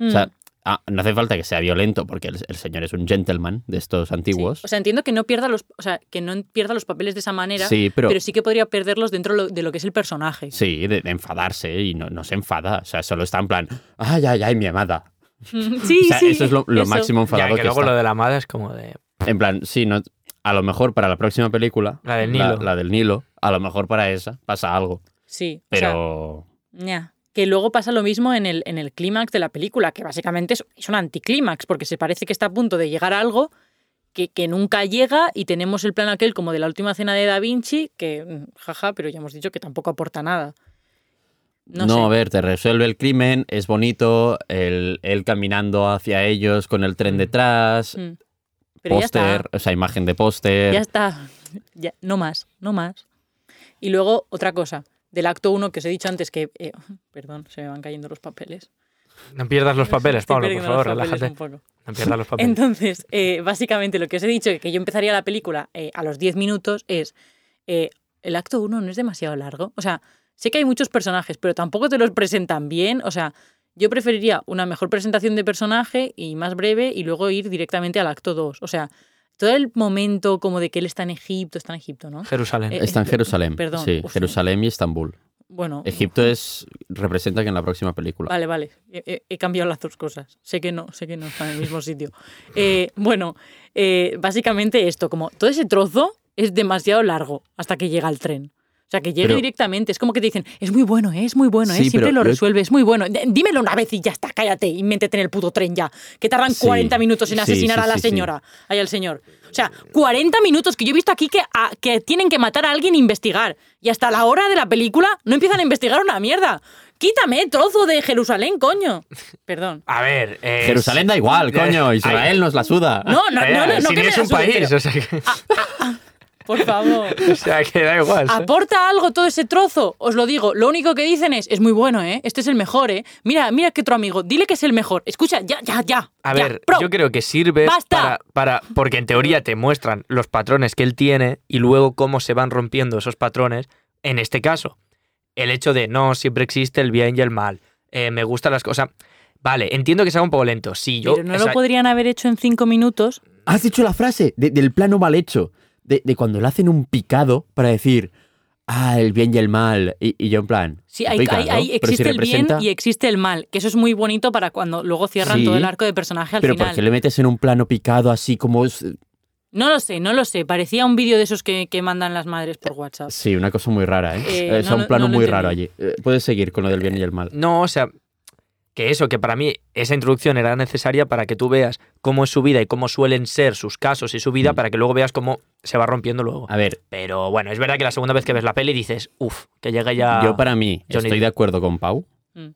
O sea, Mm. ah, no hace falta que sea violento porque el, el señor es un gentleman de estos Sí. antiguos. O sea, entiendo que no pierda los, o sea, que no pierda los papeles de esa manera, Sí, pero, pero sí que podría perderlos dentro lo- de lo que es el personaje. sí, de, de enfadarse y no, no se enfada. O sea, solo está en plan, ay, ay, ay, mi amada. Sí, o sea, sí. eso es lo, lo eso. máximo Ya, enfadado que que, luego está. lo de la amada es como de. En plan, sí, no, a lo mejor para la próxima película, La del Nilo. la del Nilo, a lo mejor para esa pasa algo. Sí, o sea, Pero ña. Que luego pasa lo mismo en el, en el clímax de la película, que básicamente es, es un anticlímax, porque se parece que está a punto de llegar a algo que, que nunca llega y tenemos el plan aquel como de la última cena de Da Vinci, que mm, jaja, pero ya hemos dicho que tampoco aporta nada. No, no, a ver, te resuelve el crimen, es bonito, el, él caminando hacia ellos con el tren detrás, Mm. Pero ya está. póster, o sea, imagen de póster. Ya está. Ya, no más, no más. Y luego, otra cosa. Del acto 1 que os he dicho antes que... eh, perdón, se me van cayendo los papeles. No pierdas los papeles, Estoy Pablo, por favor, relájate. un poco. No pierdas los papeles. Entonces, eh, básicamente lo que os he dicho, que yo empezaría la película eh, a los 10 minutos, es eh, el acto 1 no es demasiado largo. O sea, sé que hay muchos personajes, pero tampoco te los presentan bien. O sea, yo preferiría una mejor presentación de personaje y más breve y luego ir directamente al acto 2. O sea, todo el momento como de que él está en Egipto, está en Egipto, ¿no? Jerusalén. Eh, Está en eh, Jerusalén. perdón, sí, uf. Jerusalén y Estambul. Bueno, Egipto es representa que en la próxima película. Vale, vale. He, he- he cambiado las dos cosas. Sé que no, sé que no están en el mismo sitio. Eh, bueno, eh, básicamente esto, como todo ese trozo es demasiado largo hasta que llega el tren. O sea, que llegue Pero- directamente. Es como que te dicen, es muy bueno, ¿eh? es muy bueno, ¿eh? Sí, siempre lo resuelve, es muy bueno. Dímelo una vez y ya está, cállate y métete en el puto tren ya. Que tardan Sí, 40 minutos en asesinar sí, a la sí, sí. señora, ahí al señor. O sea, 40 minutos que yo he visto aquí que, a- que tienen que matar a alguien e investigar. Y hasta la hora de la película no empiezan a investigar una mierda. Quítame trozo de Jerusalén, coño. Perdón. A ver. es- Jerusalén da igual, coño. Israel nos la suda. No, no, eh, no, no, no si que ni me es la un sude, país, pero- o sea, que, Por favor. o sea, que da igual. ¿sabes? ¿Aporta algo todo ese trozo? Os lo digo. Lo único que dicen es, es muy bueno, ¿eh? Este es el mejor, ¿eh? Mira, mira que otro amigo. Dile que es el mejor. Escucha, ya, ya, ya. A ya, ver, pro. yo creo que sirve ¡Basta! para, para. Porque en teoría te muestran los patrones que él tiene y luego cómo se van rompiendo esos patrones. En este caso, el hecho de no, siempre existe el bien y el mal. eh, me gustan las cosas. Vale, entiendo que sea un poco lento. Sí, yo. Pero no lo podrían haber hecho en cinco minutos. Has dicho la frase de- del plano mal hecho. De, de cuando le hacen un picado para decir, ah, el bien y el mal. Y, y yo en plan. Sí, hay, picado, hay- hay- pero si existe el bien y existe el mal. Que eso es muy bonito para cuando luego cierran Sí, todo el arco de personaje al Pero final. ¿por qué le metes en un plano picado así como... es- No lo sé, no lo sé. Parecía un vídeo de esos que, que mandan las madres por WhatsApp. Sí, una cosa muy rara, ¿eh? Eh, no un plano no muy raro allí. Eh, puedes seguir con lo del bien y el mal. No, o sea, que eso, que para mí esa introducción era necesaria para que tú veas cómo es su vida y cómo suelen ser sus casos y su vida, Mm. para que luego veas cómo se va rompiendo luego. A ver, Pero bueno, es verdad que la segunda vez que ves la peli dices, uff, que llega ya. yo para mí Johnny estoy de acuerdo con Pau. Mm.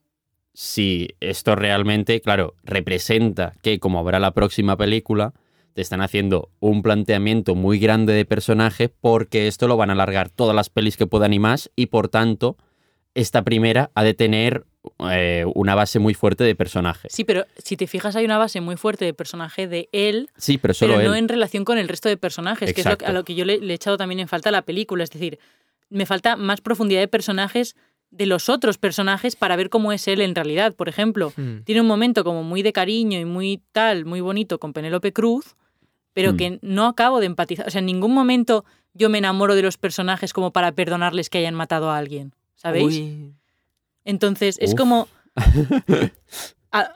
Si esto realmente, claro, representa que como habrá la próxima película, te están haciendo un planteamiento muy grande de personaje porque esto lo van a alargar todas las pelis que puedan y más y por tanto esta primera ha de tener eh, una base muy fuerte de personaje. Sí, pero si te fijas hay una base muy fuerte de personaje de él, Sí, pero solo pero no él. en relación con el resto de personajes, que es lo que- a Exacto. lo que yo le, le he echado también en falta a la película. Es decir, me falta más profundidad de personajes de los otros personajes para ver cómo es él en realidad. Por ejemplo, Mm. tiene un momento como muy de cariño y muy tal, muy bonito con Penélope Cruz, pero Mm. que no acabo de empatizar. O sea, en ningún momento yo me enamoro de los personajes como para perdonarles que hayan matado a alguien. ¿Sabéis? Uy. Entonces, es Uf. como.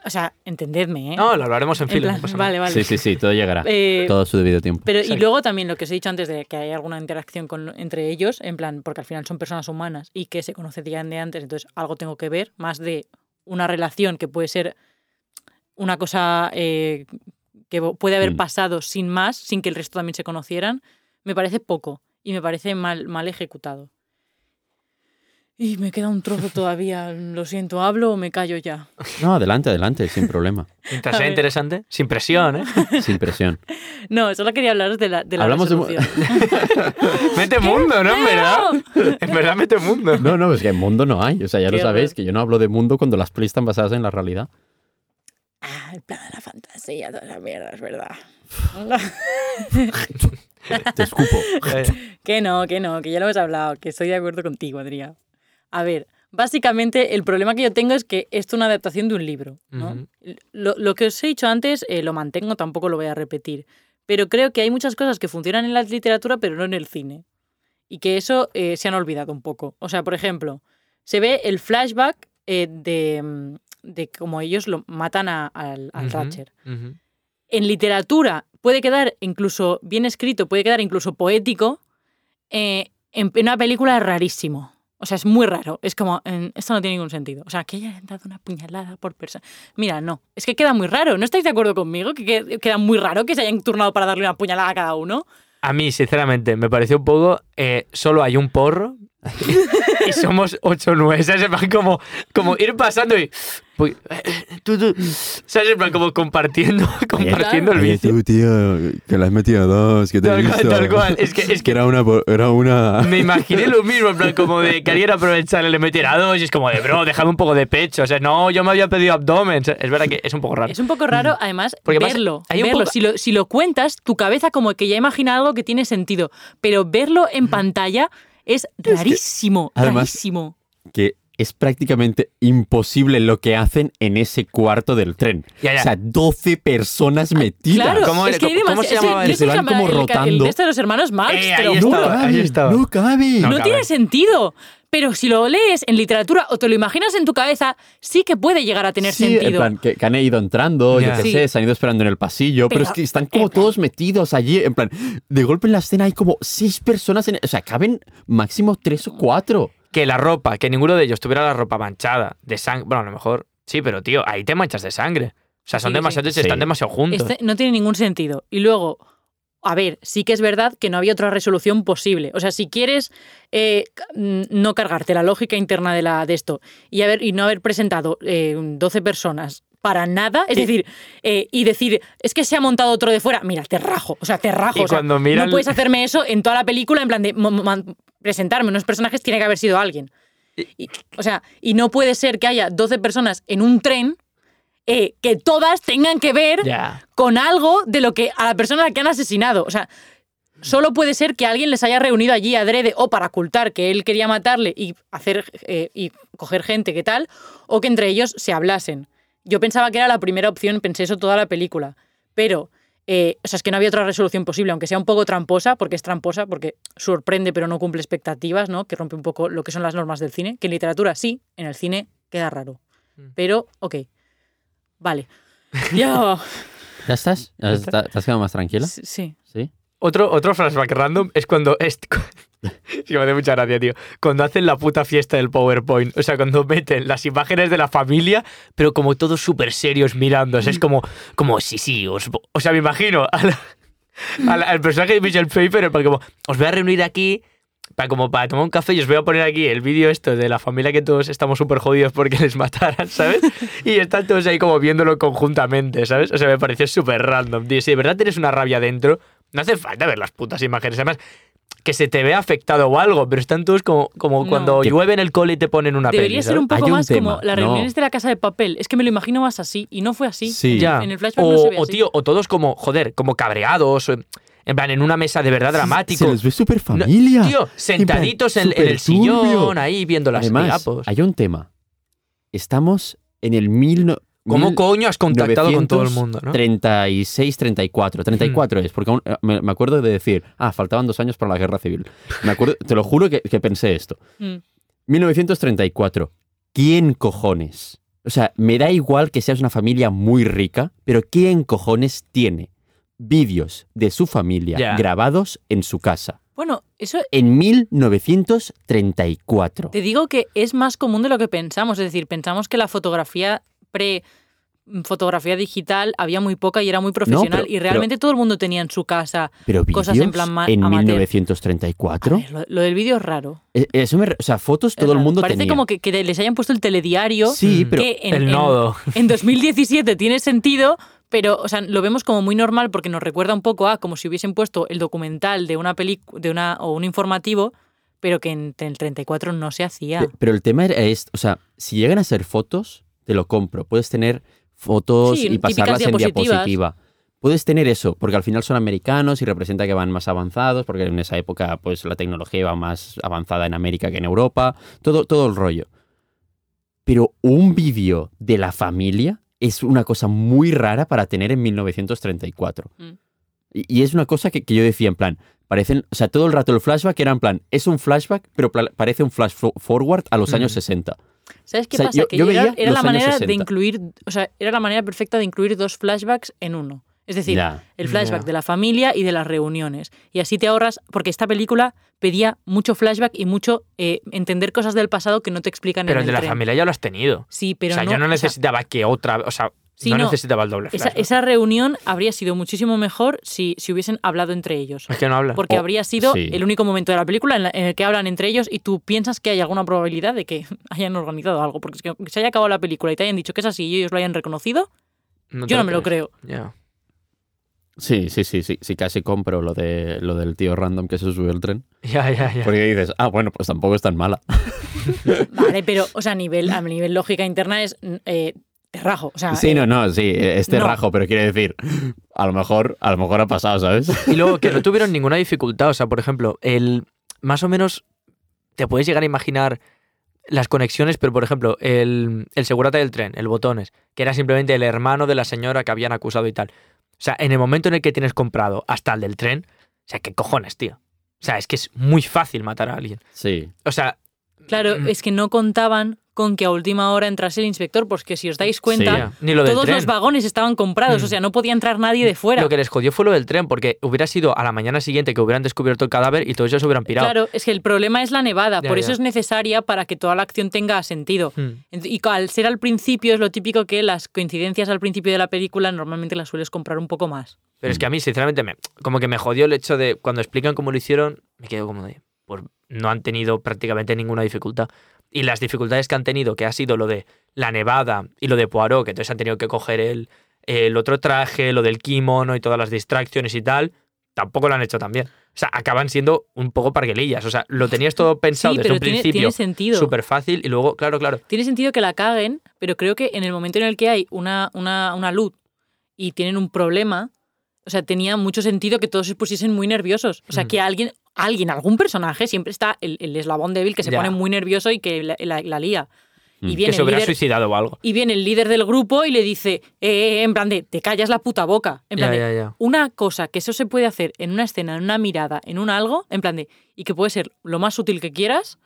O sea, entendedme, ¿eh? No, lo hablaremos en, En fila. no vale, vale. Sí, sí, sí, todo llegará. Eh, todo a su debido tiempo. Pero y luego también lo que os he dicho antes de que hay alguna interacción con, entre ellos, en plan, porque al final son personas humanas y que se conocían de antes, entonces algo tengo que ver, más de una relación que puede ser una cosa eh, que puede haber Mm. pasado sin más, sin que el resto también se conocieran, me parece poco y me parece mal, mal ejecutado. Y me queda un trozo todavía, lo siento, ¿hablo o me callo ya? No, adelante, adelante, sin problema. Mientras sea interesante, sin presión, ¿eh? Sin presión. No, solo quería hablaros de la, de la Hablamos de mete mundo, ¿no? En verdad. En verdad mete mundo. No, no, es que en mundo no hay. O sea, ya lo sabéis, que yo no hablo de mundo cuando las pelis están basadas en la realidad. Ah, el plan de la fantasía, toda esa mierda, es verdad. Te escupo. Eh, que no, que no, que ya lo hemos hablado, que estoy de acuerdo contigo, Adrián. A ver, básicamente el problema que yo tengo es que esto es una adaptación de un libro. ¿no? Lo, lo que os he dicho antes eh, lo mantengo, tampoco lo voy a repetir. Pero creo que hay muchas cosas que funcionan en la literatura, pero no en el cine. Y que eso eh, se han olvidado un poco. O sea, por ejemplo, se ve el flashback eh, de, mm, de cómo ellos lo matan a- al, al Ratcher. en literatura puede quedar incluso bien escrito, puede quedar incluso poético, en en una película es rarísimo. O sea, es muy raro. Es como, esto no tiene ningún sentido. O sea, que hayan dado una puñalada por persona. Mira, no. Es que queda muy raro. ¿No estáis de acuerdo conmigo? Que que- queda muy raro que se hayan turnado para darle una puñalada a cada uno. A mí, sinceramente, me pareció un poco. eh, solo hay un porro y somos ocho o nueve. ¿Sabes? En plan, como, como ir pasando y. pues, eh, tú, tú, ¿Sabes? En plan, como compartiendo, compartiendo el tú, tío, que le has metido dos, que te he Tal cual, visto. tal cual. Es que, es Que era una... Era una... me imaginé lo mismo, en plan, como de que alguien aprovechar y le metiera dos y es como de, bro, déjame un poco de pecho. O sea, no, yo me había pedido abdomen. Es verdad que es un poco raro. Es un poco raro, además, Porque además verlo. hay un verlo. poco- Si, lo, si lo cuentas, tu cabeza como que ya imagina algo que tiene sentido. Pero verlo en pantalla es rarísimo, además- rarísimo. que es prácticamente imposible lo que hacen en ese cuarto del tren. Ya, ya. O sea, 12 personas metidas. Claro, ¿Cómo es que hay ¿Cómo- cómo se llamaba eso? Se van llama como el, el rotando. de este de los hermanos Marx, Eh, te lo ahí juro. estaba, ahí estaba. no cabe. No No cabe. tiene sentido. Pero si lo lees en literatura o te lo imaginas en tu cabeza, sí que puede llegar a tener Sí, en sentido. plan, que, que han ido entrando, Ya. yo qué Sí. sé, se han ido esperando en el pasillo, pero, Pero, es que están como en plan- todos metidos allí, en plan, de golpe en la escena hay como seis personas, en, o sea, caben máximo tres o cuatro. que la ropa, que ninguno de ellos tuviera la ropa manchada de sangre. Bueno, a lo mejor sí, pero tío, ahí te manchas de sangre. O sea, son Sí, demasiados están demasiado juntos. Este no tiene ningún sentido. Y luego, a ver, sí que es verdad que no había otra resolución posible. O sea, si quieres eh, mm, no cargarte la lógica interna de, la, de esto y, haber, y no haber presentado eh, 12 personas para nada, es decir, eh, y decir, es que se ha montado otro de fuera, mira, te rajo, o sea, te rajo. Y o sea, cuando miran- No puedes hacerme eso en toda la película, en plan de presentarme unos personajes, tiene que haber sido alguien. Y- o sea, y no puede ser que haya 12 personas en un tren eh, que todas tengan que ver con algo de lo que a la persona a la que han asesinado. O sea, solo puede ser que alguien les haya reunido allí adrede o para ocultar que él quería matarle y hacer eh, y coger gente que tal, o que entre ellos se hablasen. Yo pensaba que era la primera opción, pensé eso toda la película. Pero, eh, o sea, es que no había otra resolución posible, aunque sea un poco tramposa, porque es tramposa, porque sorprende pero no cumple expectativas, ¿no? Que rompe un poco lo que son las normas del cine, que en literatura sí, en el cine queda raro. Mm. Pero, ok. Vale. Ya. ¿Ya estás? ¿Ya está- ¿Te has quedado más tranquila? Sí. Sí. Otro, otro flashback random es cuando. Es, es que me hace mucha gracia, tío. Cuando hacen la puta fiesta del PowerPoint. O sea, cuando meten las imágenes de la familia, pero como todos súper serios mirándose. Es como, como, sí, sí. Os, o sea, me imagino al personaje de Michelle Pfeiffer, para como, os voy a reunir aquí. Para, como para tomar un café y os voy a poner aquí el vídeo esto de la familia que todos estamos súper jodidos porque les mataran, ¿sabes? Y están todos ahí como viéndolo conjuntamente, ¿sabes? O sea, me pareció súper random, tío. Si de verdad tienes una rabia dentro, no hace falta ver las putas imágenes. Además, que se te ve afectado o algo, pero están todos como, como No. cuando Que- llueve en el cole y te ponen una Debería peli, ser un poco Hay un más tema, como las no. reuniones de la casa de papel. Es que me lo imagino más así y no fue así. Sí. Ya. En el flashback o, no se ve o, así. tío, o todos como, joder, como cabreados, o en- plan, en una mesa de verdad dramático. Se les ve súper No, familia. tío, sentaditos en, en el sillón, ahí viendo las Además, diapos. hay un tema. Estamos en el mil no- ¿Cómo mil- coño has contactado con todo el mundo, no? 36, 34. 34 es, porque aún- eh, me, me acuerdo de decir, ah, faltaban dos años para la guerra civil. Me acuerdo, te lo juro que, que pensé esto. Mm. 1934. ¿Quién cojones? O sea, me da igual que seas una familia muy rica, pero ¿quién cojones tiene vídeos de su familia grabados en su casa? Bueno, eso En 1934. te digo que es más común de lo que pensamos. Es decir, pensamos que la fotografía pre fotografía digital había muy poca y era muy profesional pero- y realmente todo el mundo tenía en su casa Pero cosas en plan ma- en amateur. 1934. A ver, lo, lo del vídeo es raro. Eh, Eso me o sea, fotos Es todo el mundo Parece tenía. como que, que les hayan puesto el telediario Sí, Mm. pero que en, el en- nodo. en 2017 tiene sentido, pero o sea, lo vemos como muy normal porque nos recuerda un poco a como si hubiesen puesto el documental de una película de una o un informativo, pero que en, el 34 no se hacía. Pe- Pero el tema esto, o sea, si llegan a ser fotos, te lo compro. Puedes tener fotos Sí, y pasarlas en diapositiva. Puedes tener eso, porque al final son americanos y representa que van más avanzados, porque en esa época pues la tecnología iba más avanzada en América que en Europa, todo, todo el rollo. Pero un vídeo de la familia es una cosa muy rara para tener en 1934. Mm. Y, y es una cosa que, que yo decía en plan, parecen, o sea, todo el rato el flashback era en plan, es un flashback, pero parece un flash fo- forward a los Mm. años 60. ¿Sabes qué O sea, pasa? yo- que yo era, la manera de 60. incluir, o sea, era la manera perfecta de incluir dos flashbacks en uno. Es decir, el flashback de la familia y de las reuniones. Y así te ahorras, porque esta película pedía mucho flashback y mucho eh, entender cosas del pasado que no te explican Pero en el de el la tren. familia ya lo has tenido. Sí, pero o sea, no, yo no o sea, necesitaba que otra, o sea, Sí, no, no. necesitaba el doble esa, flashback. esa reunión habría sido muchísimo mejor si, si hubiesen hablado entre ellos. Es que no habla. Porque Oh, habría sido sí. el único momento de la película en, la- en el que hablan entre ellos y tú piensas que hay alguna probabilidad de que hayan organizado algo. Porque es que se haya acabado la película y te hayan dicho que es así y ellos lo hayan reconocido, yo no me lo creo. Ya. Sí, sí, sí, sí, sí, casi compro lo, de, lo del tío random que se sube al tren. Ya, ya, ya. Porque dices, ah, bueno, pues tampoco es tan mala. Vale, pero, o sea, a nivel, a nivel lógica interna es eh, te rajo. O sea, Sí, eh, no, no, sí, este no. rajo, pero quiere decir, a lo mejor, a lo mejor ha pasado, ¿sabes? Y luego que no tuvieron ninguna dificultad. O sea, por ejemplo, el más o menos te puedes llegar a imaginar las conexiones, pero por ejemplo, el, el segurata del tren, el botones, que era simplemente el hermano de la señora que habían acusado y tal. O sea, en el momento en el que tienes comprado hasta el del tren, o sea, ¿qué cojones, tío? O sea, es que es muy fácil matar a alguien. Sí. O sea, Claro, Mm. es que no contaban con que a última hora entrase el inspector, porque si os dais cuenta, ni lo todos tren. los vagones estaban comprados, Mm. o sea, no podía entrar nadie de fuera. Lo que les jodió fue lo del tren, porque hubiera sido a la mañana siguiente que hubieran descubierto el cadáver y todos ellos se hubieran pirado. Claro, es que el problema es la nevada, Ya, por ya. eso es necesaria para que toda la acción tenga sentido. Ent- Y al ser al principio es lo típico que las coincidencias al principio de la película normalmente las sueles comprar un poco más. Pero es que a mí, sinceramente, me, como que me jodió el hecho de cuando explican cómo lo hicieron, me quedo como de, pues no han tenido prácticamente ninguna dificultad. Y las dificultades que han tenido, que ha sido lo de la nevada y lo de Poirot, que entonces han tenido que coger el, el otro traje, lo del kimono y todas las distracciones y tal, tampoco lo han hecho tan bien. O sea, acaban siendo un poco parguelillas. O sea, lo tenías todo pensado sí, desde pero un tiene, principio tiene sentido. súper fácil y luego, claro, claro. Tiene sentido que la caguen, pero creo que en el momento en el que hay una, una, una luz y tienen un problema, o sea, tenía mucho sentido que todos se pusiesen muy nerviosos. O sea, Mm. que alguien, alguien, algún personaje, siempre está el, el eslabón débil que se Ya. pone muy nervioso y que la, la- la lía. Y Mm. viene, que se hubiera líder, suicidado o algo. y viene el líder del grupo y le dice, eh, eh, en plan de, te callas la puta boca. En plan Ya, de, ya, ya. una cosa que eso se puede hacer en una escena, en una mirada, en un algo, en plan de, y que puede ser lo más útil que quieras,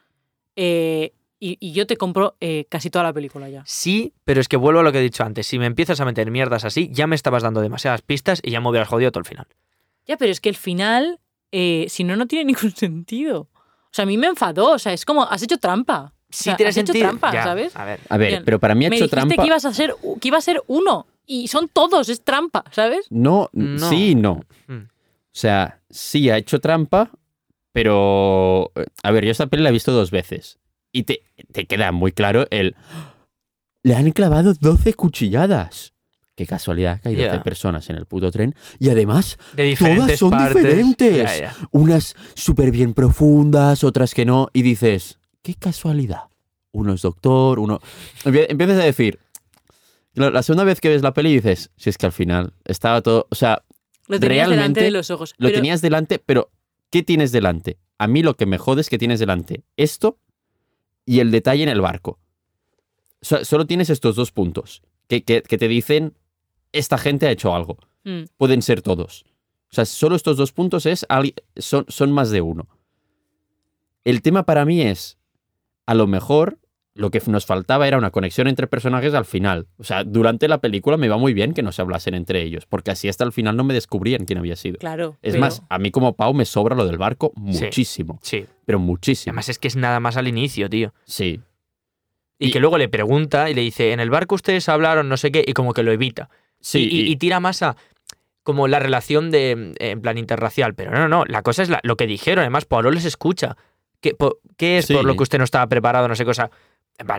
eh, y, y yo te compro eh, casi toda la película ya. Sí, pero es que vuelvo a lo que he dicho antes. Si me empiezas a meter mierdas así, ya me estabas dando demasiadas pistas y ya me hubieras jodido todo el final. Ya, pero es que el final, eh, si no, no tiene ningún sentido. O sea, a mí me enfadó, o sea, es como, has hecho trampa. O Sí, sea, tiene has sentido. hecho trampa, Ya, ¿sabes? A ver. A ver, Bien. pero para mí ha Me hecho dijiste trampa. que ibas a ser, que iba a ser uno, y son todos, es trampa, ¿sabes? No, No. sí y no. Mm. O sea, sí ha hecho trampa, pero. A ver, yo esta peli la he visto dos veces. Y te, te queda muy claro el. Le han clavado 12 cuchilladas. Qué casualidad que hay Ya. 12 personas en el puto tren. Y además, De todas son partes. diferentes. Unas súper bien profundas, otras que no. Y dices, qué casualidad. Uno es doctor, uno... Empie- Empiezas a decir... La segunda vez que ves la peli dices, si es que al final estaba todo... O sea, Lo tenías delante Realmente de los ojos. lo pero- tenías delante, pero ¿qué tienes delante? A mí lo que me jode es que tienes delante esto y el detalle en el barco. So- solo tienes estos dos puntos que, que- que te dicen, esta gente ha hecho algo. Mm. Pueden ser todos. O sea, solo estos dos puntos es, son, son más de uno. El tema para mí es, a lo mejor lo que nos faltaba era una conexión entre personajes al final. O sea, durante la película me iba muy bien que no se hablasen entre ellos, porque así hasta el final no me descubrían quién había sido. Claro. Es pero- más, a mí como Pau me sobra lo del barco Sí. muchísimo, Sí. pero muchísimo. Además es que es nada más al inicio, tío. sí. Y, Y- que luego le pregunta y le dice, en el barco ustedes hablaron no sé qué, y como que lo evita. Sí, y, y- y tira más a como la relación de eh, en plan interracial. Pero no, no, no. La cosa es la- lo que dijeron. Además, Poirot les escucha. ¿Qué, po- qué es Sí. por lo que usted no estaba preparado? No sé cosa.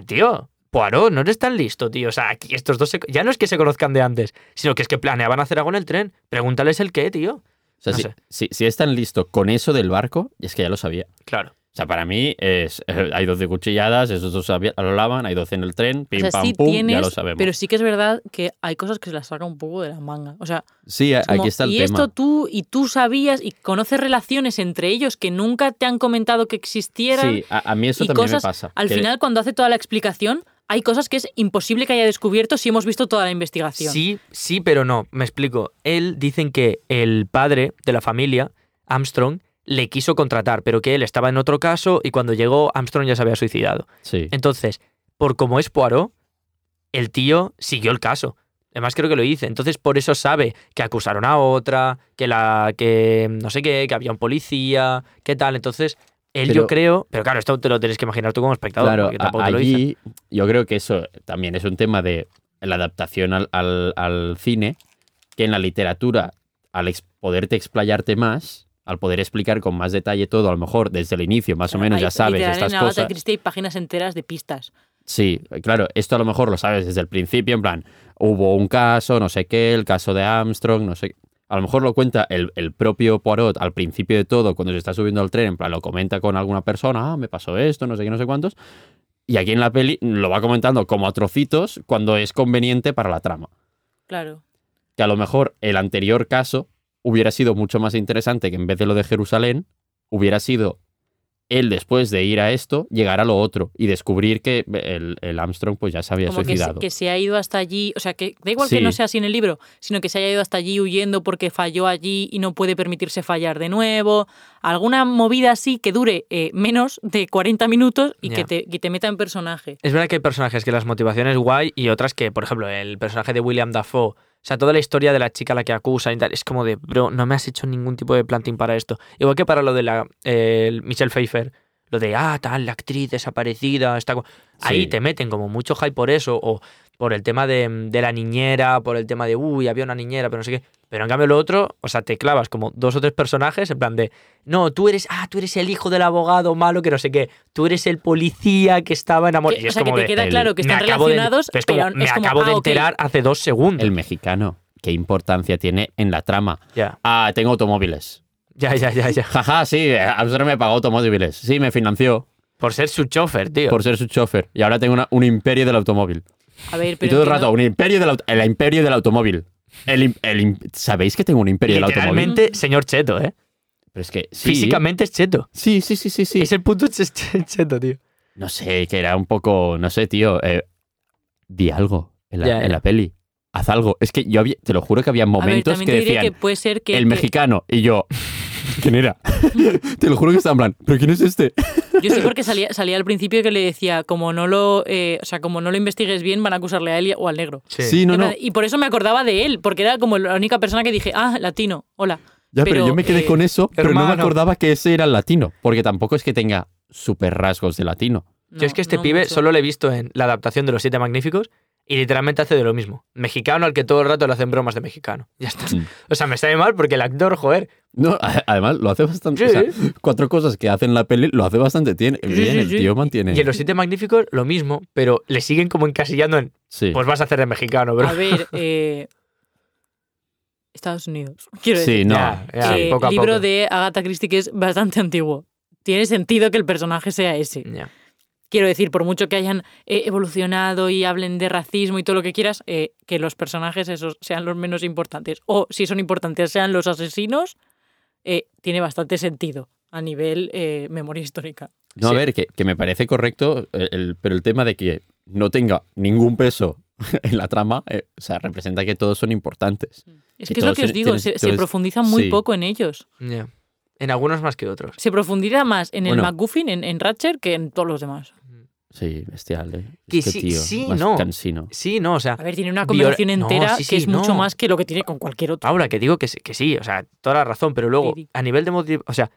Tío, Poirot, no eres tan listo, tío. O sea, aquí estos dos se- ya no es que se conozcan de antes, sino que es que planeaban hacer algo en el tren. Pregúntales el qué, tío. o sea, no si, si- si es tan listo con eso del barco, es que ya lo sabía. Claro. O sea, para mí es, hay 12 cuchilladas, esos dos lo hablaban, hay 12 en el tren, O pim, sea, pam, sí pum, tienes, ya lo sabemos. pero sí que es verdad que hay cosas que se las saca un poco de la manga. O sea, sí, a- es como, aquí está el y tema. esto tú, y tú sabías, y conoces relaciones entre ellos que nunca te han comentado que existieran. Sí, a, a mí eso y también cosas, me pasa. al que- final, cuando hace toda la explicación, hay cosas que es imposible que haya descubierto si hemos visto toda la investigación. Sí, sí, pero no. Me explico. Él dicen que el padre de la familia, Armstrong, le quiso contratar, pero que él estaba en otro caso y cuando llegó Armstrong ya se había suicidado. Sí. Entonces, por como es Poirot, el tío siguió el caso. Además creo que lo dice. Entonces por eso sabe que acusaron a otra, que la que no sé qué, que había un policía, qué tal. Entonces él Pero- yo creo, pero claro, esto te lo tienes que imaginar tú como espectador, Claro, porque a- tampoco te lo allí yo creo que eso también es un tema de la adaptación al, al- al cine, que en la literatura, al ex- poderte explayarte más, al poder explicar con más detalle todo, a lo mejor desde el inicio más o menos Hay- ya sabes estas en cosas. Christie hay páginas enteras de pistas. Sí, claro, esto a lo mejor lo sabes desde el principio, en plan, hubo un caso, no sé qué, el caso de Armstrong, no sé. A lo mejor lo cuenta el, el propio Poirot al principio de todo, cuando se está subiendo al tren, en plan, lo comenta con alguna persona, ah, me pasó esto, no sé qué, no sé cuántos. Y aquí en la peli lo va comentando como a trocitos cuando es conveniente para la trama. Claro. Que a lo mejor el anterior caso hubiera sido mucho más interesante que en vez de lo de Jerusalén, hubiera sido él después de ir a esto, llegar a lo otro y descubrir que el, el Armstrong pues ya se había Como que se, suicidado. que se ha ido hasta allí, o sea, que da igual que no sea así en el libro, sino que se haya ido hasta allí huyendo porque falló allí y no puede permitirse fallar de nuevo. Alguna movida así que dure eh, menos de 40 minutos y que, te, que te meta en personaje. Es verdad que hay personajes que las motivaciones guay y otras que, por ejemplo, el personaje de William Dafoe, o sea, toda la historia de la chica a la que acusan y tal, es como de, bro, no me has hecho ningún tipo de planting para esto. Igual que para lo de la eh, el Michelle Pfeiffer, lo de, ah, tal, la actriz desaparecida, está... Ahí te meten como mucho hype por eso, o por el tema de, de la niñera, por el tema de, uy, había una niñera, pero no sé qué. Pero en cambio lo otro, o sea, te clavas como dos o tres personajes en plan de, no, tú eres, ah, tú eres el hijo del abogado malo que no sé qué, tú eres el policía que estaba enamorado. Y o es sea, que te de, queda el- claro que están de- relacionados, pero es como, pero me es como, acabo de ah, enterar hace dos segundos. El mexicano, ¿qué importancia tiene en la trama? Ya, Ah, tengo automóviles. ya, ya, ya, ya. Jaja, sí, Armstrong me pagó automóviles. Sí, me financió Por ser su chofer, tío. por ser su chofer. Y ahora tengo una- un imperio del automóvil. A ver, y pero todo el rato, un imperio del, el imperio del automóvil. El, el ¿Sabéis que tengo un imperio del automóvil? Literalmente, señor Cheto, ¿eh? Pero es que sí. Físicamente es Cheto. Sí, sí, sí, sí, sí. Es el ch- ch- Cheto, tío. No sé, que era un poco, no sé, tío. eh, di algo en la, Ya, en la peli. Haz algo. Es que yo había, te lo juro que había ver, momentos que decían que puede ser que... el que- mexicano y yo. ¿Quién era? te lo juro que estaba en plan, ¿pero quién es este? Yo sí porque salía, salía al principio que le decía, como no lo, eh, o sea, como no lo investigues bien, van a acusarle a él o al negro. Sí, no, no. Y por eso me acordaba de él, porque era como la única persona que dije, ah, latino, hola. Ya, pero, pero, yo me quedé eh, con eso, pero no me acordaba que ese era el latino. Porque tampoco es que tenga super rasgos de latino. Yo es que este no pibe mucho. solo lo he visto en la adaptación de Los Siete Magníficos Y literalmente hace de lo mismo. Mexicano al que todo el rato le hacen bromas de mexicano. Ya está. Mm. O sea, me sabe mal porque el actor, joder. No, además lo hace bastante. Sí. o sea, cuatro cosas que hace en la peli lo hace bastante tiene- bien. sí, el sí. tío mantiene. Y en Los Siete Magníficos, lo mismo, pero le siguen como encasillando en. Sí. Pues vas a hacer de mexicano, bro. A ver, eh, Estados Unidos. Quiero decir. sí, no. Ya, ya, Eh, poco a libro poco. de Agatha Christie que es bastante antiguo. Tiene sentido que el personaje sea ese. Ya. Quiero decir, por mucho que hayan eh, evolucionado y hablen de racismo y todo lo que quieras, eh, que los personajes esos sean los menos importantes. O si son importantes sean los asesinos, eh, tiene bastante sentido a nivel eh, memoria histórica. No, Sí. a ver, que, que me parece correcto, el- el- pero el tema de que no tenga ningún peso en la trama, eh, o sea, representa que todos son importantes. Es Y que es lo que os digo, tienen- se, profundiza muy sí. poco en ellos. Ya. En algunos más que otros. Se profundiza más en el Bueno. MacGuffin, en, en Ratchet, que en todos los demás. Sí, bestial. eh. Que Este sí- tío, sí, más no. cansino. Sí, no, o sea. A ver, tiene una Viola- conversación No, entera sí, que es mucho más que lo que tiene con cualquier otro. Ahora que digo que, sí- que sí, o sea, toda la razón, pero luego, Sí, sí. a nivel de motiv- o sea,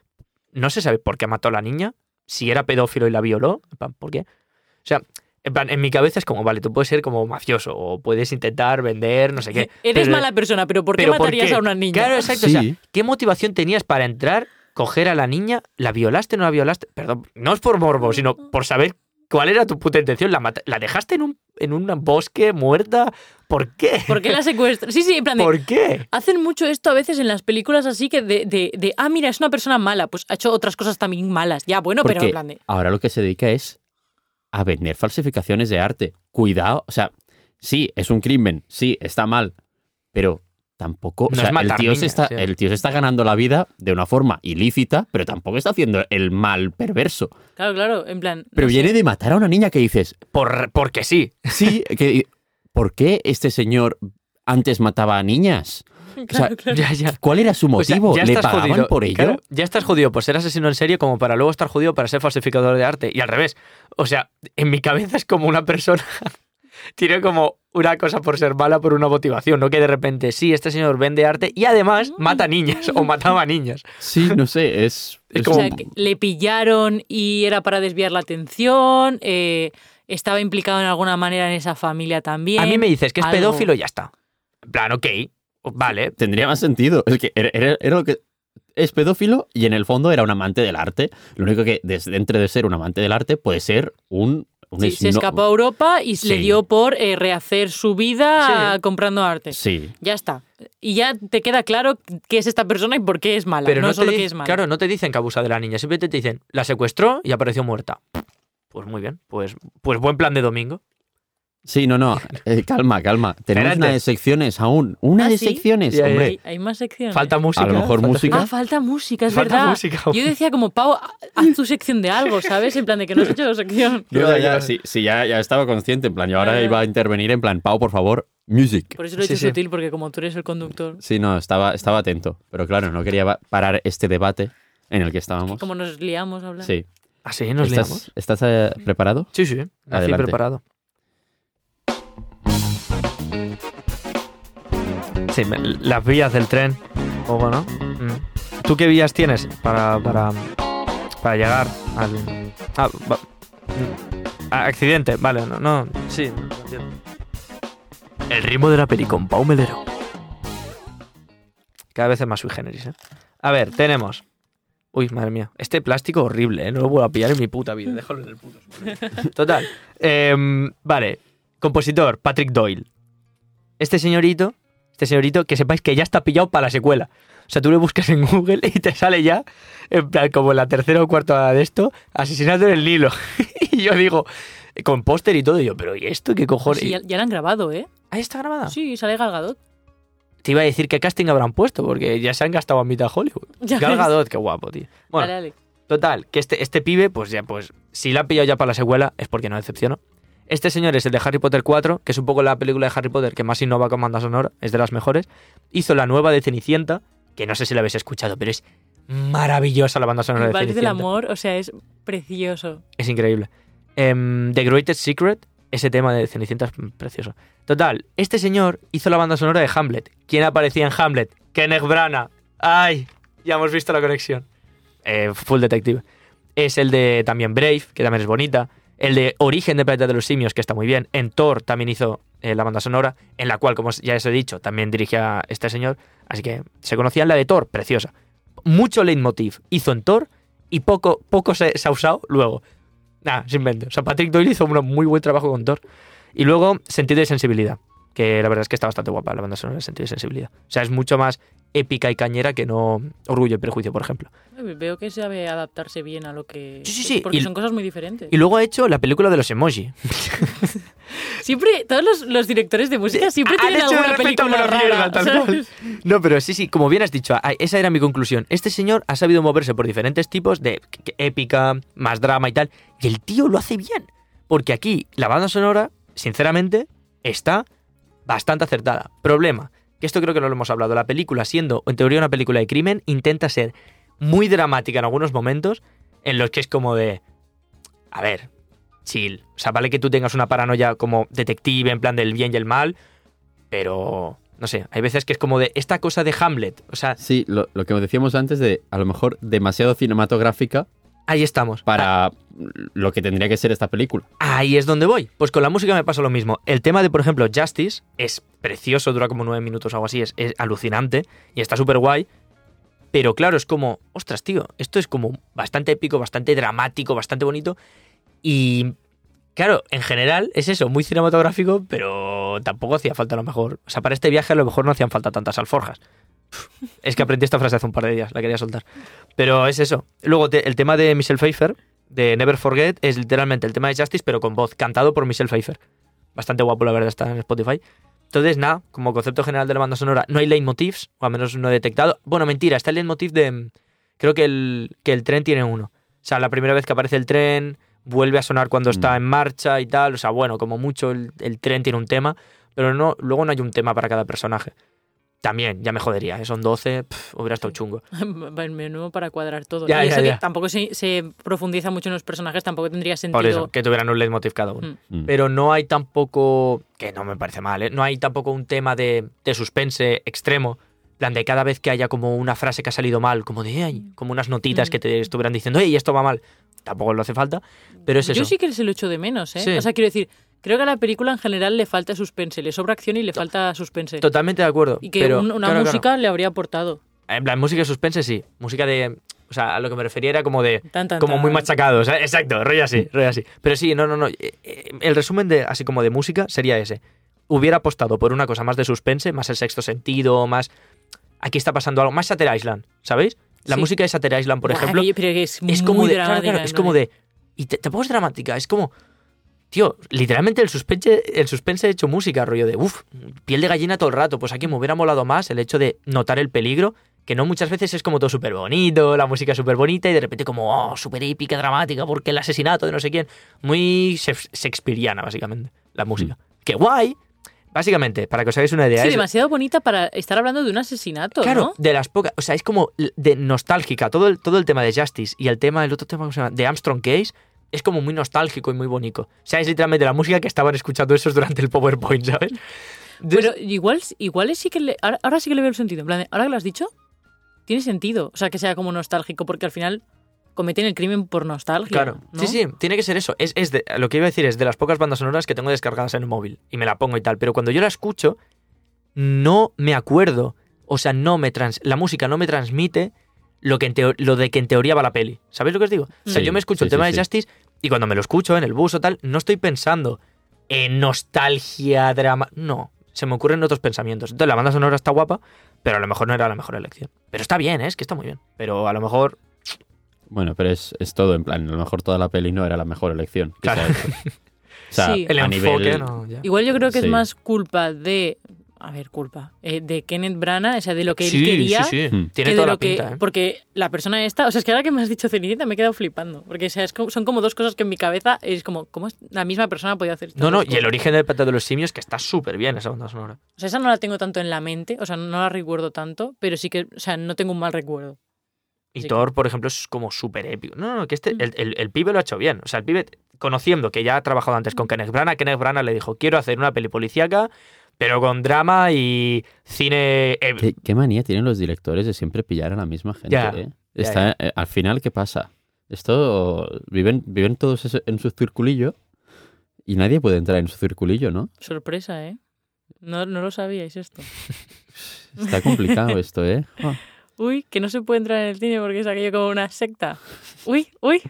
no se sabe por qué mató a la niña, si era pedófilo y la violó, en plan, ¿por qué? O sea, en plan, en mi cabeza es como, vale, tú puedes ser como mafioso o puedes intentar vender, no sé qué. Eres pero- mala persona, pero ¿por qué pero ¿por matarías qué? a una niña? Claro, exacto. O sea, ¿qué motivación tenías para entrar, coger a la niña, la violaste, no la violaste? Perdón, no es por morbo, sino por saber cuál era tu puta intención. ¿La, dejaste en un, en un bosque muerta? ¿Por qué? ¿Por qué la secuestra? Sí, sí, en plan de, ¿Por qué? Hacen mucho esto a veces en las películas así que de, de, de, ah, mira, es una persona mala, pues ha hecho otras cosas también malas. Ya, bueno, pero en plan de... ahora lo que se dedica es a vender falsificaciones de arte. Cuidado, o sea, sí, es un crimen, sí, está mal, pero tampoco, o No sea, es el tío, se está, sí. el tío se está ganando la vida de una forma ilícita, pero tampoco está haciendo el mal perverso. Claro, claro, en plan... Pero no sé. viene de matar a una niña que dices, Por, porque sí. sí, que, ¿por qué este señor antes mataba a niñas? Claro, claro. Ya, ya. ¿Cuál era su O sea, motivo? ya ¿Le estás pagaban jodido. por ello? Claro, ya estás jodido por ser asesino en serie como para luego estar jodido para ser falsificador de arte. Y al revés. O sea, en mi cabeza es como una persona tiene como una cosa por ser mala por una motivación, no que de repente sí, este señor vende arte y además mata niñas o mataba niñas. Sí, no sé, es... Es es O como- sea, que le pillaron y era para desviar la atención, eh, estaba implicado en alguna manera en esa familia también. A mí me dices que es algo. pedófilo y ya está. En plan, ok, vale. tendría más sentido. Es que era, era- era lo que. Es pedófilo y en el fondo era un amante del arte. Lo único que des- dentro de ser un amante del arte puede ser un. Sí, se escapó a Europa y Sí. le dio por eh, rehacer su vida Sí. comprando arte. Sí. Ya está. Y ya te queda claro qué es esta persona y por qué es mala. Pero no, solo que es mala. Claro, no te dicen que abusa de la niña, simplemente te dicen, la secuestró y apareció muerta. Pues muy bien, pues, pues buen plan de domingo. Sí, no, no. eh, calma, calma. Tenemos Espérate. una de secciones aún. Una ¿Ah, de sí? secciones, ya, hombre. Hay, hay más secciones. Falta música. A lo mejor falta- música. Ah, falta música, es Falta verdad. música. Yo decía como, Pau, haz tu sección de algo, ¿sabes? En plan de que no has hecho sección. No, ya, Ya, sí, sí, ya, ya estaba consciente. En plan, yo ahora iba a intervenir en plan, Pau, por favor, music. Por eso lo he Sí, hecho sí. sutil, porque como tú eres el conductor, Sí, no, estaba, estaba atento. Pero claro, no quería va- parar este debate en el que estábamos. como nos liamos a hablar. Sí. Así ¿Ah, nos liamos. ¿Estás, estás eh, preparado? Sí, sí, así Adelante. preparado. Sí, me- las vías del tren. O bueno. mm. ¿Tú qué vías tienes para, para, para llegar al. Ah, va- mm. Accidente, vale, no, no. Sí, no entiendo. El ritmo de la peli con Pau Melero. Cada vez es más sui generis, ¿eh? A ver, tenemos. Uy, madre mía. Este plástico horrible, ¿eh? No lo vuelvo a pillar en mi puta vida. Déjalo en el puto. Total. Em, vale. Compositor, Patrick Doyle. Este señorito, este señorito, que sepáis que ya está pillado para la secuela. O sea, tú le buscas en Google y te sale ya, en plan, como en la tercera o cuarta de esto, asesinato en el Nilo. y yo digo, con póster y todo, y yo, pero ¿y esto qué cojones? Sí, ya, ya la han grabado, ¿eh? Ahí está grabada. Sí, sale Gal Gadot. Te iba a decir qué casting habrán puesto, porque ya se han gastado a mitad Hollywood. Ya Gal ves. Gadot, qué guapo, tío. Bueno, Dale, dale. Total, que este, este pibe, pues ya, pues, si la han pillado ya para la secuela, es porque no decepcionó. Este señor es el de Harry Potter 4, que es un poco la película de Harry Potter que más innova con banda sonora, es de las mejores. Hizo la nueva de Cenicienta, que no sé si la habéis escuchado, pero es maravillosa la banda sonora El de Vals del Cenicienta. amor, o sea, es precioso. Es increíble. Em, The Greatest Secret, ese tema de Cenicienta es precioso. Total, este señor hizo la banda sonora de Hamlet. ¿Quién aparecía en Hamlet? Kenneth Branagh. ¡Ay! Ya hemos visto la conexión. Eh, Full Detective. Es el de también Brave, que también es bonita. El de Origen de Planeta de los Simios, que está muy bien. En Thor también hizo eh, la banda sonora, en la cual, como ya os he dicho, también dirigía este señor, así que se conocían la de Thor, preciosa. Mucho leitmotiv hizo en Thor y poco, poco se, ha usado luego. Nada, sin mente. O sea, Patrick Doyle hizo un muy buen trabajo con Thor. Y luego, sentido y sensibilidad, que la verdad es que está bastante guapa la banda sonora de sentido y sensibilidad. O sea, es mucho más épica y cañera que no Orgullo y Prejuicio, por ejemplo. Veo que sabe adaptarse bien a lo que... Sí, sí, sí. Porque Y- son cosas muy diferentes. Y luego ha hecho la película de los emoji. Siempre, todos los, los directores de música siempre Han tienen hecho de alguna película rara. mierda, tal ¿sabes? No, pero sí, sí, como bien has dicho, esa era mi conclusión. Este señor ha sabido moverse por diferentes tipos de épica, más drama y tal, y el tío lo hace bien. Porque aquí la banda sonora, sinceramente, está bastante acertada. Problema, que esto creo que no lo hemos hablado, la película, siendo en teoría una película de crimen, intenta ser muy dramática en algunos momentos, en los que es como de, a ver, chill. O sea, vale que tú tengas una paranoia como detective, en plan del bien y el mal, pero no sé, hay veces que es como de esta cosa de Hamlet. O sea, Sí, lo, lo que decíamos antes de a lo mejor demasiado cinematográfica ahí estamos. para lo que tendría que ser esta película. Ahí es donde voy. Pues con la música me pasa lo mismo. El tema de, por ejemplo, Justice es precioso, dura como nueve minutos o algo así, es, es alucinante y está súper guay. Pero claro, es como, ostras, tío, esto es como bastante épico, bastante dramático, bastante bonito. Y claro, en general es eso, muy cinematográfico, pero tampoco hacía falta a lo mejor. O sea, para este viaje a lo mejor no hacían falta tantas alforjas. Es que aprendí esta frase hace un par de días, la quería soltar. Pero es eso. Luego, te- el tema de Michelle Pfeiffer, de Never Forget, es literalmente el tema de Justice, pero con voz, cantado por Michelle Pfeiffer. Bastante guapo, la verdad, está en Spotify. Entonces, nada, como concepto general de la banda sonora, no hay leitmotivs, o al menos no he detectado. Bueno, mentira, está el leitmotiv de. Creo que el, que el tren tiene uno. O sea, la primera vez que aparece el tren, vuelve a sonar cuando está Mm. en marcha y tal. O sea, bueno, como mucho el, el tren tiene un tema, pero no, luego no hay un tema para cada personaje. También, ya me jodería, ¿eh? son 12, pf, hubiera estado chungo. El menú para cuadrar todo. Ya, y ya, eso ya. que tampoco se, se profundiza mucho en los personajes, tampoco tendría sentido. Por eso, que tuvieran un leitmotiv cada uno. Mm. Mm. Pero no hay tampoco, que no me parece mal, ¿eh? no hay tampoco un tema de, de suspense extremo. en plan de cada vez que haya como una frase que ha salido mal, como de, ay, como unas notitas Mm. que te estuvieran diciendo, hey, esto va mal. Tampoco lo hace falta, pero es eso. Yo sí que se lo echo de menos, ¿eh? Sí. O sea, quiero decir, creo que a la película en general le falta suspense, le sobra acción y le falta suspense. Totalmente de acuerdo. Y que pero, un- una claro, claro. música le habría aportado. En plan, música de suspense sí. Música de. O sea, a lo que me refería era como de. Tan, tan, como muy machacado. o sea, exacto, rollo así, rollo así. Pero sí, no, no, no. eh, eh, El resumen de así como de música sería ese. Hubiera apostado por una cosa más de suspense, más el sexto sentido, más. Aquí está pasando algo. Más Shutter Island, ¿sabéis? La Sí. música de Shutter Island, por ejemplo, pero es, es muy como de. dramática, claro, es como de. Y te- tampoco es dramática, es como. Tío, literalmente el suspense, el suspense hecho música, rollo de, uff, piel de gallina todo el rato. Pues aquí me hubiera molado más el hecho de notar el peligro, que no muchas veces es como todo súper bonito, la música súper bonita y de repente como, oh, súper épica, dramática, porque el asesinato de no sé quién. Muy shakespeariana, básicamente, la música. ¡Qué guay! Básicamente, para que os hagáis una idea. Sí, es- demasiado bonita para estar hablando de un asesinato, Claro, ¿no? de las pocas. O sea, es como de nostálgica. Todo el, todo el tema de Justice y el tema, el otro tema, ¿cómo se llama? De Armstrong Case, es como muy nostálgico y muy bonito. O sea, es literalmente la música que estaban escuchando esos durante el PowerPoint, ¿sabes? Entonces, Pero igual, igual sí que le, ahora, ahora sí que le veo el sentido. En plan, ahora que lo has dicho, tiene sentido. O sea, que sea como nostálgico, porque al final cometen el crimen por nostalgia. Claro, ¿no? sí, sí, tiene que ser eso. Es, es de, lo que iba a decir es de las pocas bandas sonoras que tengo descargadas en el móvil y me la pongo y tal, pero cuando yo la escucho, no me acuerdo. O sea, no me trans, la música no me transmite lo, que en teo- lo de que en teoría va la peli. ¿Sabéis lo que os digo? O sea, Sí, yo me escucho sí, el tema sí, de sí. Justice y cuando me lo escucho en el bus o tal, no estoy pensando en nostalgia, drama. No, se me ocurren otros pensamientos. Entonces la banda sonora está guapa, pero a lo mejor no era la mejor elección. Pero está bien, ¿eh? es que está muy bien. Pero a lo mejor Bueno, pero es, es todo en plan. A lo mejor toda la peli no era la mejor elección. Claro. O sea, Sí. el enfoque nivel. no. ya. Igual yo creo que Sí. es más culpa de. A ver, culpa. eh, de Kenneth Branagh, o sea, de lo que él Sí, quería. sí, sí. Hmm. Tiene toda lo la que- pinta, ¿eh? Porque la persona esta, o sea, es que ahora que me has dicho Cenicienta me he quedado flipando. Porque o sea, es como- son como dos cosas que en mi cabeza es como, ¿cómo es- la misma persona podía hacer estas No, no, y el origen del pata de los simios, que está súper bien esa banda sonora. O sea, esa no la tengo tanto en la mente, o sea, no la recuerdo tanto, pero sí que, o sea, no tengo un mal recuerdo. Y Sí. Thor, por ejemplo, es como súper épico. No, no, que este, Mm. el, el- el pibe lo ha hecho bien. O sea, el pibe, conociendo que ya ha trabajado antes con Kenneth Branagh, Kenneth Branagh le dijo, quiero hacer una peli policíaca, pero con drama y cine... eh, ¿Qué, qué manía tienen los directores de siempre pillar a la misma gente. Ya, ¿eh? ya, Está, eh, al final, ¿qué pasa? Esto viven, viven todos en su circulillo Y nadie puede entrar en su circulillo, ¿no? Sorpresa, ¿eh? No, no lo sabíais esto. Está complicado esto, ¿eh? Uy, que no se puede entrar en el cine porque es aquello como una secta. Uy, uy,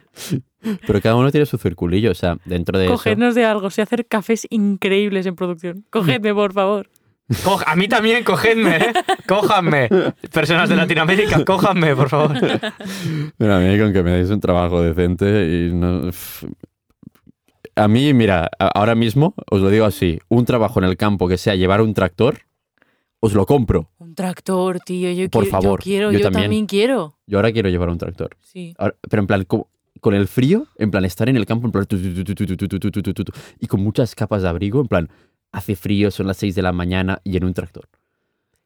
Pero cada uno tiene su circulillo, o sea, dentro de eso... cogednos de algo. Sé hacer cafés increíbles en producción. Cogedme, por favor. Co- a mí también, cogedme, ¿eh? Cójanme. Personas de Latinoamérica, cójanme, por favor. Mira, a mí con que me deis un trabajo decente y no... A mí, mira, ahora mismo, os lo digo así, un trabajo en el campo que sea llevar un tractor, os lo compro. Un tractor, tío. Yo Por quiero, favor. Yo, quiero, yo, también. quiero. Yo ahora quiero llevar un tractor. Sí. Pero en plan, con, el frío, en plan, estar en el campo, en plan, y con muchas capas de abrigo, en plan, hace frío, son las 6 de la mañana y en un tractor.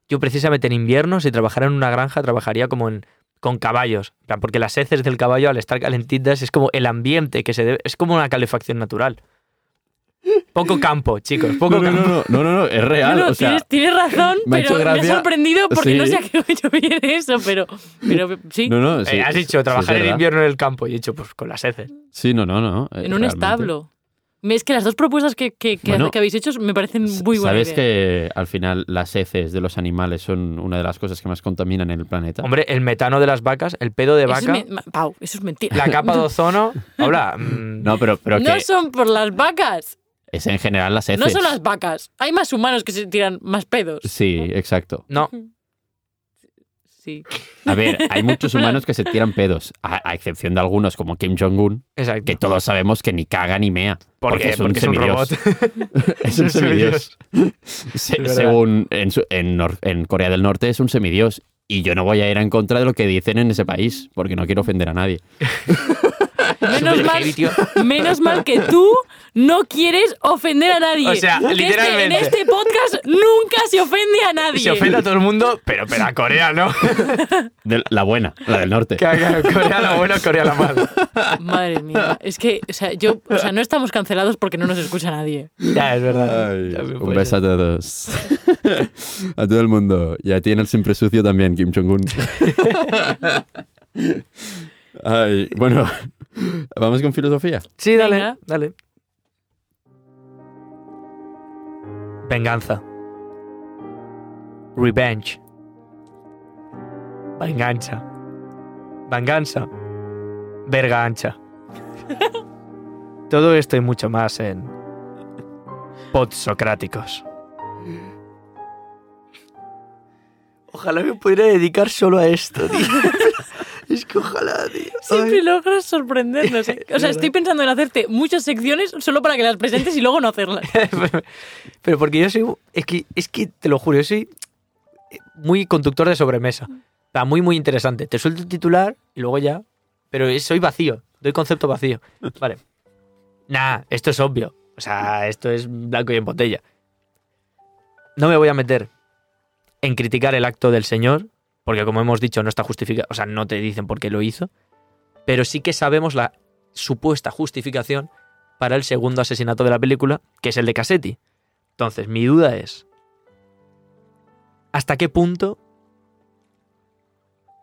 Yo precisamente en invierno, si trabajara en una granja, trabajaría como en con caballos, porque las heces del caballo al estar calentitas es como el ambiente que se debe, es como una calefacción natural. Poco campo, chicos, poco No, no, campo. no, no, no, no, es real. No, no, o sea, tienes, tienes razón, me ha pero hecho me ha sorprendido porque Sí. no sé a qué coño viene eso, pero, pero sí. no, no, sí, Eh, has sí, dicho sí, trabajar es en invierno en el campo y he dicho, pues con las heces. Sí, no, no, no. eh, en un realmente. establo. Es que las dos propuestas que, que, que- Bueno, que habéis hecho me parecen muy buenas. ¿Sabes que al final las heces de los animales son una de las cosas que más contaminan en el planeta? Hombre, el metano de las vacas, el pedo de Eso es vaca, me- ma- Pau, eso es mentira. la capa de ozono... Hola. mm, No, pero, pero no que son por las vacas. Es en general las heces. No son las vacas. Hay más humanos que se tiran más pedos. Sí, exacto. no, Sí. A ver, hay muchos humanos que se tiran pedos, a, a excepción de algunos como Kim Jong-un, que todos sabemos que ni caga ni mea. ¿Por porque es un Porque es un semidios. robot. es un un semidios. Se- según en, su- en en Corea del Norte es un semidios. Y yo no voy a ir en contra de lo que dicen en ese país, porque no quiero ofender a nadie. Menos mal, menos mal que tú no quieres ofender a nadie. O sea, Que este- literalmente. en este podcast nunca se ofende a nadie. Se ofende a todo el mundo, pero, pero a Corea no. De- la buena, la del norte. Corea la buena, Corea la mala. Madre mía. Es que, o sea, yo, o sea, no estamos cancelados porque no nos escucha nadie. Ya, es verdad. Ay, un beso a todos. a todo el mundo. Y a ti en el siempre sucio también, Kim Jong-un. Ay, bueno, vamos con filosofía. Sí, dale, Venga. dale. Venganza. Revenge. Venganza. Venganza. Verga ancha. Todo esto y mucho más en Podsocráticos. Ojalá me pudiera dedicar solo a esto, tío. es que ojalá, tío. Siempre logras sorprendernos. ¿eh? O sea, estoy pensando en hacerte muchas secciones solo para que las presentes y luego no hacerlas. Pero porque yo soy. Es que, es que te lo juro, yo soy muy conductor de sobremesa. Está muy, muy interesante. Te suelto el titular y luego ya. Pero soy vacío. Doy concepto vacío. Vale. Nah, esto es obvio. O sea, esto es blanco y en botella. No me voy a meter en criticar el acto del señor, porque como hemos dicho, no está justificado. O sea, no te dicen por qué lo hizo. Pero sí que sabemos la supuesta justificación para el segundo asesinato de la película, que es el de Cassetti. Entonces, mi duda es, ¿hasta qué punto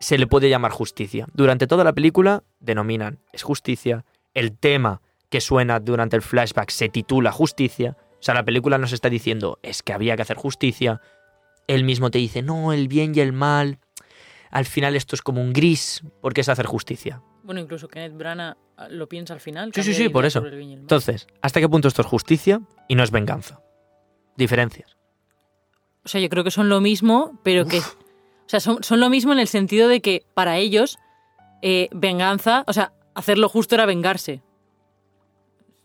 se le puede llamar justicia? Durante toda la película denominan, es justicia, el tema que suena durante el flashback se titula justicia, o sea, la película nos está diciendo, es que había que hacer justicia, él mismo te dice, no, el bien y el mal, al final esto es como un gris, porque es hacer justicia. Bueno, incluso Kenneth Branagh lo piensa al final. Sí, sí, sí, por eso. Entonces, ¿hasta qué punto esto es justicia y no es venganza? Diferencias. O sea, yo creo que son lo mismo, pero que. O sea, son, son lo mismo en el sentido de que para ellos, eh, venganza, o sea, hacer lo justo era vengarse.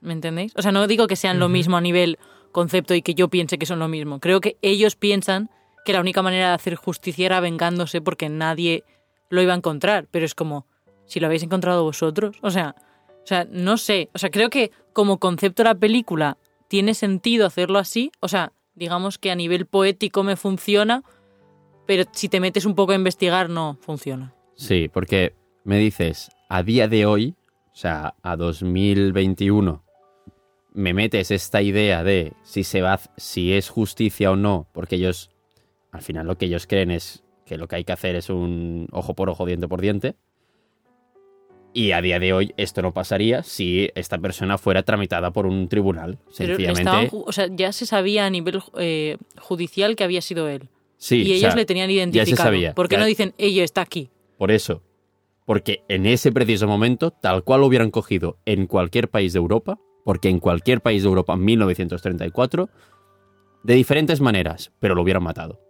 ¿Me entendéis? O sea, no digo que sean lo mismo a nivel concepto y que yo piense que son lo mismo. Creo que ellos piensan que la única manera de hacer justicia era vengándose porque nadie lo iba a encontrar. Pero es como, si lo habéis encontrado vosotros. O sea, o sea, no sé. O sea, creo que como concepto de la película tiene sentido hacerlo así. O sea, digamos que a nivel poético me funciona, pero si te metes un poco a investigar no funciona. Sí, porque me dices, a día de hoy, o sea, a 2021, me metes esta idea de si se va, si es justicia o no, porque ellos, al final lo que ellos creen es que lo que hay que hacer es un ojo por ojo, diente por diente. Y a día de hoy esto no pasaría si esta persona fuera tramitada por un tribunal. Sencillamente. o sea, ya se sabía a nivel eh, judicial que había sido él. sí, y o ellos sea, le tenían ya identificado. se sabía. ¿Por qué Ya- no dicen, ella está aquí? Por eso. Porque en ese preciso momento, tal cual lo hubieran cogido en cualquier país de Europa, porque en cualquier país de Europa en 1934, de diferentes maneras, pero lo hubieran matado.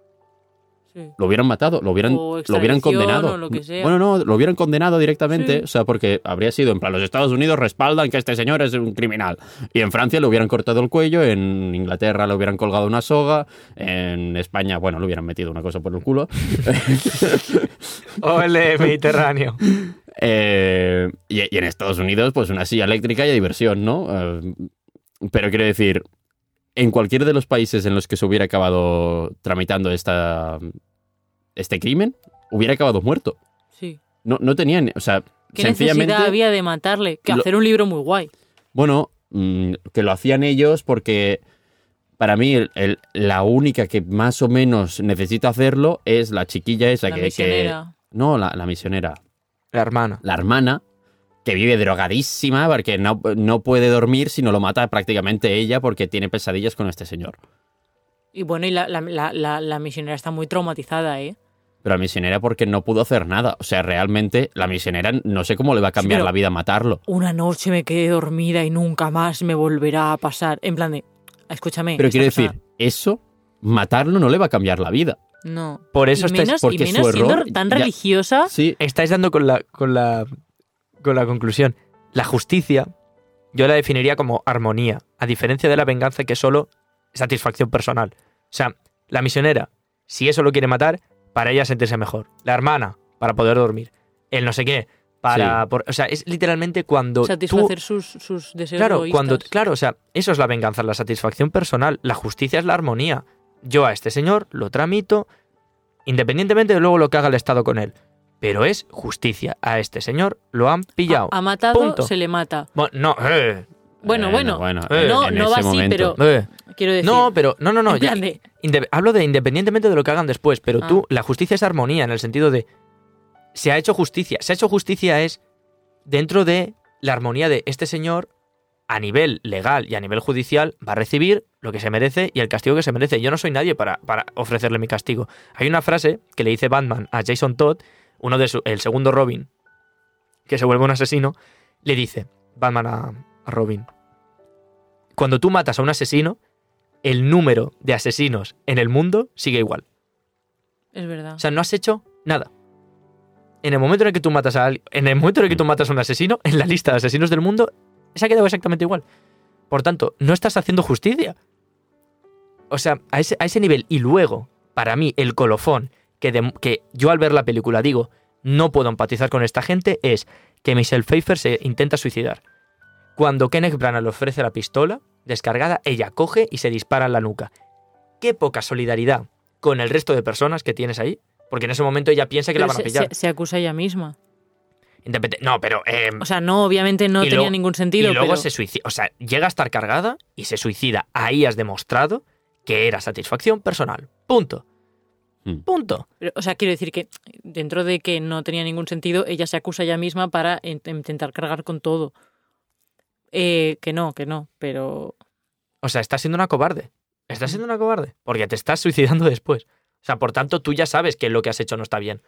Sí. Lo hubieran matado, lo hubieran, O lo hubieran condenado. o lo que sea. Bueno, no, lo hubieran condenado directamente, Sí. o sea, porque habría sido en plan, los Estados Unidos respaldan que este señor es un criminal. Y en Francia le hubieran cortado el cuello, en Inglaterra le hubieran colgado una soga, en España, bueno, le hubieran metido una cosa por el culo. Ole, Mediterráneo. Eh, y, y en Estados Unidos, pues una silla eléctrica y a diversión, ¿no? Eh, pero quiero decir, en cualquiera de los países en los que se hubiera acabado tramitando esta, este crimen, hubiera acabado muerto. Sí. No, no tenían, o sea, ¿Qué sencillamente... necesidad había de matarle? Que Lo- hacer un libro muy guay. Bueno, mm, que lo hacían ellos porque para mí el- el- la única que más o menos necesita hacerlo es la chiquilla esa La que, que- misionera. No, la, la misionera. La hermana. la hermana, que vive drogadísima porque no, no puede dormir si no lo mata prácticamente ella porque tiene pesadillas con este señor. Y bueno, y la, la- la misionera está muy traumatizada, ¿eh? Pero la misionera porque no pudo hacer nada. O sea, realmente la misionera no sé cómo le va a cambiar la vida matarlo. Una noche me quedé dormida y nunca más me volverá a pasar. En plan de, escúchame. Pero quiero persona- decir, eso, matarlo no le va a cambiar la vida. No. Por eso y estáis- menos, porque y su menos siendo tan ya- religiosa. Sí, Estáis dando con la, con la, con la conclusión. La justicia, yo la definiría como armonía, a diferencia de la venganza que es solo satisfacción personal. O sea, la misionera, si eso lo quiere matar, para ella sentirse mejor. La hermana, para poder dormir. El no sé qué, para... Sí. por- o sea, es literalmente cuando tú... satisfacer sus, sus deseos Claro, egoístas. cuando, claro, o sea, eso es la venganza, la satisfacción personal. La justicia es la armonía. Yo a este señor lo tramito, independientemente de luego lo que haga el Estado con él. Pero es justicia. A este señor lo han pillado. Ha, ha matado, Punto. se le mata. Bueno, no, eh, Bueno, bueno. bueno, Eh, no, no va así, pero eh. quiero decir. No, pero no, no, no. ya- de, hablo de independientemente de lo que hagan después, pero Ah. tú, la justicia es armonía en el sentido de se ha hecho justicia. Se ha hecho justicia es dentro de la armonía de este señor a nivel legal y a nivel judicial va a recibir lo que se merece y el castigo que se merece. Yo no soy nadie para, para ofrecerle mi castigo. Hay una frase que le dice Batman a Jason Todd, uno de su, el segundo Robin, que se vuelve un asesino, le dice Batman a, a Robin, cuando tú matas a un asesino, el número de asesinos en el mundo sigue igual. es verdad. O sea, no has hecho nada. En el momento en el que tú matas a alguien, en el momento en el que tú matas a un asesino, en la lista de asesinos del mundo, se ha quedado exactamente igual. Por tanto, no estás haciendo justicia. O sea, a ese, a ese nivel. Y luego, para mí, el colofón que, que yo al ver la película digo, no puedo empatizar con esta gente, es que Michelle Pfeiffer se intenta suicidar. Cuando Kenneth Branagh le ofrece la pistola descargada, ella coge y se dispara en la nuca. Qué poca solidaridad con el resto de personas que tienes ahí. Porque en ese momento ella piensa que la van a se, pillar. se- se acusa ella misma. No, pero. eh, O sea, no, obviamente no tenía luego- ningún sentido. y luego pero se suicida. O sea, llega a estar cargada y se suicida. Ahí has demostrado que era satisfacción personal. Punto. Hmm. Punto. pero, o sea, quiero decir que dentro de que no tenía ningún sentido, ella se acusa ella misma para in- intentar cargar con todo. Eh, que no, que no, pero O sea, estás siendo una cobarde. Estás siendo una cobarde. Porque te estás suicidando después. O sea, por tanto, tú ya sabes que lo que has hecho no está bien.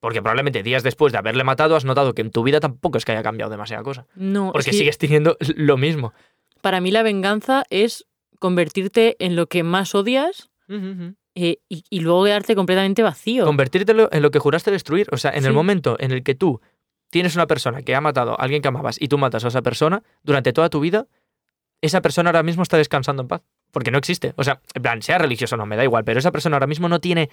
Porque probablemente días después de haberle matado has notado que en tu vida tampoco es que haya cambiado demasiada cosa. no. Porque es que sigues teniendo lo mismo. Para mí la venganza es convertirte en lo que más odias eh, y, y luego quedarte completamente vacío. Convertírtelo en lo que juraste destruir. O sea, en el momento en el que tú tienes una persona que ha matado a alguien que amabas y tú matas a esa persona, durante toda tu vida, esa persona ahora mismo está descansando en paz. Porque no existe. O sea, en plan, sea religioso o no, me da igual, pero esa persona ahora mismo no tiene.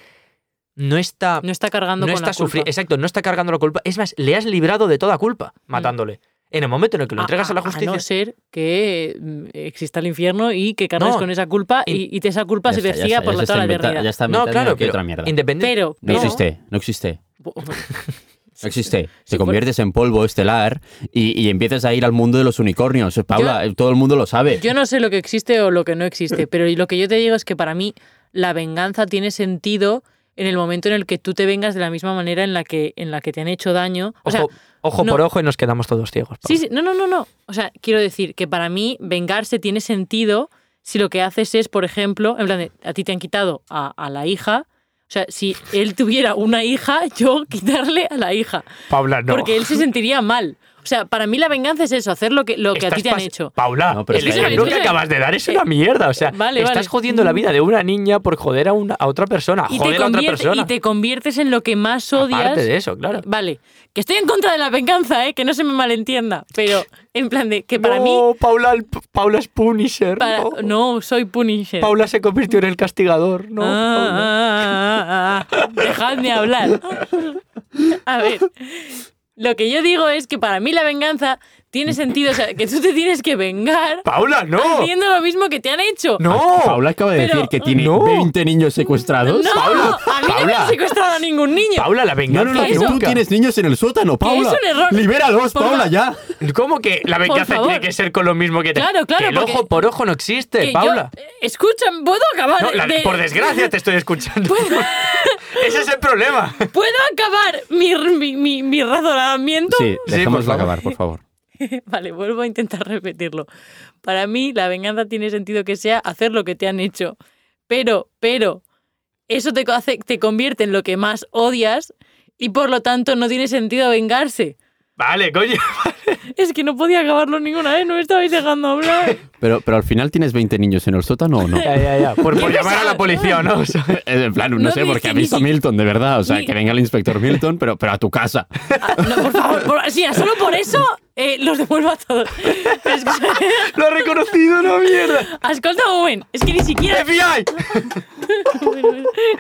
No está. no está cargando No con está la culpa. sufriendo. Exacto, no está cargando la culpa. Es más, le has librado de toda culpa matándole. En el momento en el que lo entregas a, la justicia. no ser que mm, exista el infierno y que cargues No. con esa culpa y, y esa culpa se está, por ya la toda la eternidad. Ya está no, claro, pero otra mierda. independiente. Pero, No existe, no existe. No existe. Si Te fuera- conviertes en polvo estelar y, y empiezas a ir al mundo de los unicornios. Paula, todo el mundo lo sabe. Yo no sé lo que existe o lo que no existe, pero lo que yo te digo es que para mí la venganza tiene sentido en el momento en el que tú te vengas de la misma manera en la que, en la que te han hecho daño. O sea, Ojo, Ojo No. por ojo y nos quedamos todos ciegos. Sí, sí, no, no, no, no. O sea, quiero decir que para mí vengarse tiene sentido si lo que haces es, por ejemplo, en plan de, a ti te han quitado a, a la hija. O sea, si él tuviera una hija, yo quitarle a la hija. Paula, no. Porque él se sentiría mal. O sea, para mí la venganza es eso, hacer lo que, lo que a ti te han hecho. Paula, No, pero el ejemplo que acabas de dar es una mierda. O sea, Vale, estás vale. jodiendo la vida de una niña por joder a, una, a otra persona. Y Joder a otra persona. y te conviertes en lo que más odias. Aparte de eso, claro. Vale, que estoy en contra de la venganza, ¿eh? que no se me malentienda, pero en plan de que para no, mí... Paula, el- Paula es Punisher. para- no. no, soy Punisher. Paula se convirtió en el castigador. No, Ah, Paula. ah, ah, ah, ah. Dejadme hablar. A ver, lo que yo digo es que para mí la venganza tiene sentido, o sea, que tú te tienes que vengar Paula, no. haciendo lo mismo que te han hecho. No. Paula acaba de Pero- decir que tiene No. 20 niños secuestrados. No, Paula, a mí no me han secuestrado a ningún niño. Paula, la No, venganza no, no, que eso- tú tienes niños en el sótano, Paula. es un error. Libéralos, Por Paula, ya. ¿Cómo que la venganza tiene que ser con lo mismo que te... Claro, claro, Que el ojo por ojo no existe, Que yo- Paula. escucha, ¿puedo acabar? No, la- de- por desgracia te estoy escuchando. Ese es el problema. ¿Puedo acabar mi, mi, mi, mi razonamiento? Sí, dejémoslo acabar, por favor. Vale, vuelvo a intentar repetirlo. Para mí, la venganza tiene sentido que sea hacer lo que te han hecho. Pero, pero, eso te, hace, te convierte en lo que más odias y por lo tanto no tiene sentido vengarse. Vale, coño. Es que no podía acabarlo ninguna vez, no me estabais dejando hablar. Pero, pero al final tienes 20 niños en el sótano o no? Ya, ya, ya. Por, por ¿Qué llamar a la policía, ¿no? O sea, En plan, no, No, sé, porque ha visto a Milton, de verdad. O sea, ni- que venga el inspector Milton, pero, pero a tu casa. Ah, no, por favor, por, sí, solo por eso eh, los devuelvo a todos. Pero es que- lo ha reconocido, no mierda. Escolta un moment, es que ni siquiera, FBI.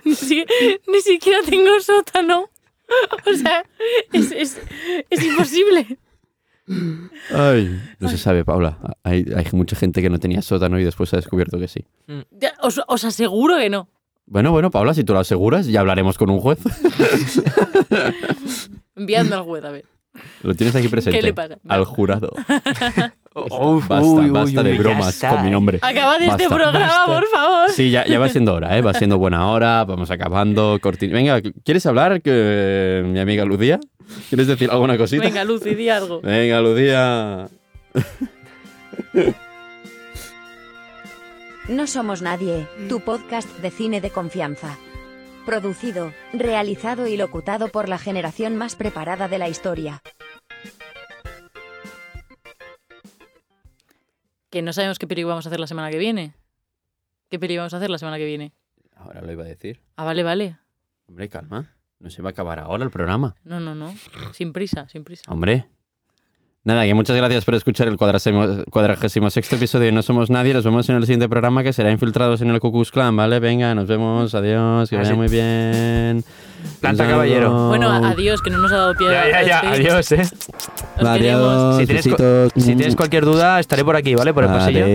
ni, si- ni siquiera tengo sótano. O sea, es, es, es imposible. Ay, no se sabe, Paula. Hay, hay mucha gente que no tenía sótano y después ha descubierto que sí. Ya, Os, os aseguro que no. Bueno, bueno, Paula, si tú lo aseguras, ya hablaremos con un juez. Enviadme al juez, a ver. Lo tienes aquí presente. ¿Qué le pasa? Al jurado. Uf, basta, uy, uy, basta uy, de ya bromas con mi eh. nombre. Acabad este programa, basta. por favor. Sí, ya, ya va siendo hora, ¿eh? Va siendo buena hora, vamos acabando. corti- Venga, ¿quieres hablar, que, mi amiga Lucía? ¿Quieres decir alguna cosita? Venga, Lucy, di algo. Venga, Lucía. No somos nadie, tu podcast de cine de confianza. Producido, realizado y locutado por la generación más preparada de la historia. Que no sabemos qué peli vamos a hacer la semana que viene. ¿Qué peli vamos a hacer la semana que viene? Ahora lo iba a decir. Ah, vale, vale. Hombre, calma. No se va a acabar ahora el programa. No, no, no. Sin prisa, sin prisa. Hombre. Nada, que muchas gracias por escuchar el cuadragésimo, sexto episodio de No Somos Nadie. Nos vemos en el siguiente programa que será Infiltrados en el Ku Klux Klan, ¿vale? Venga, nos vemos. Adiós. Que Ah, vaya muy bien. Planta caballero. Bueno, adiós, que no nos ha dado pie Ya, ya, ya. Adiós, eh. Adiós. Si tienes, si tienes cualquier duda, estaré por aquí, ¿vale? Por el pasillo.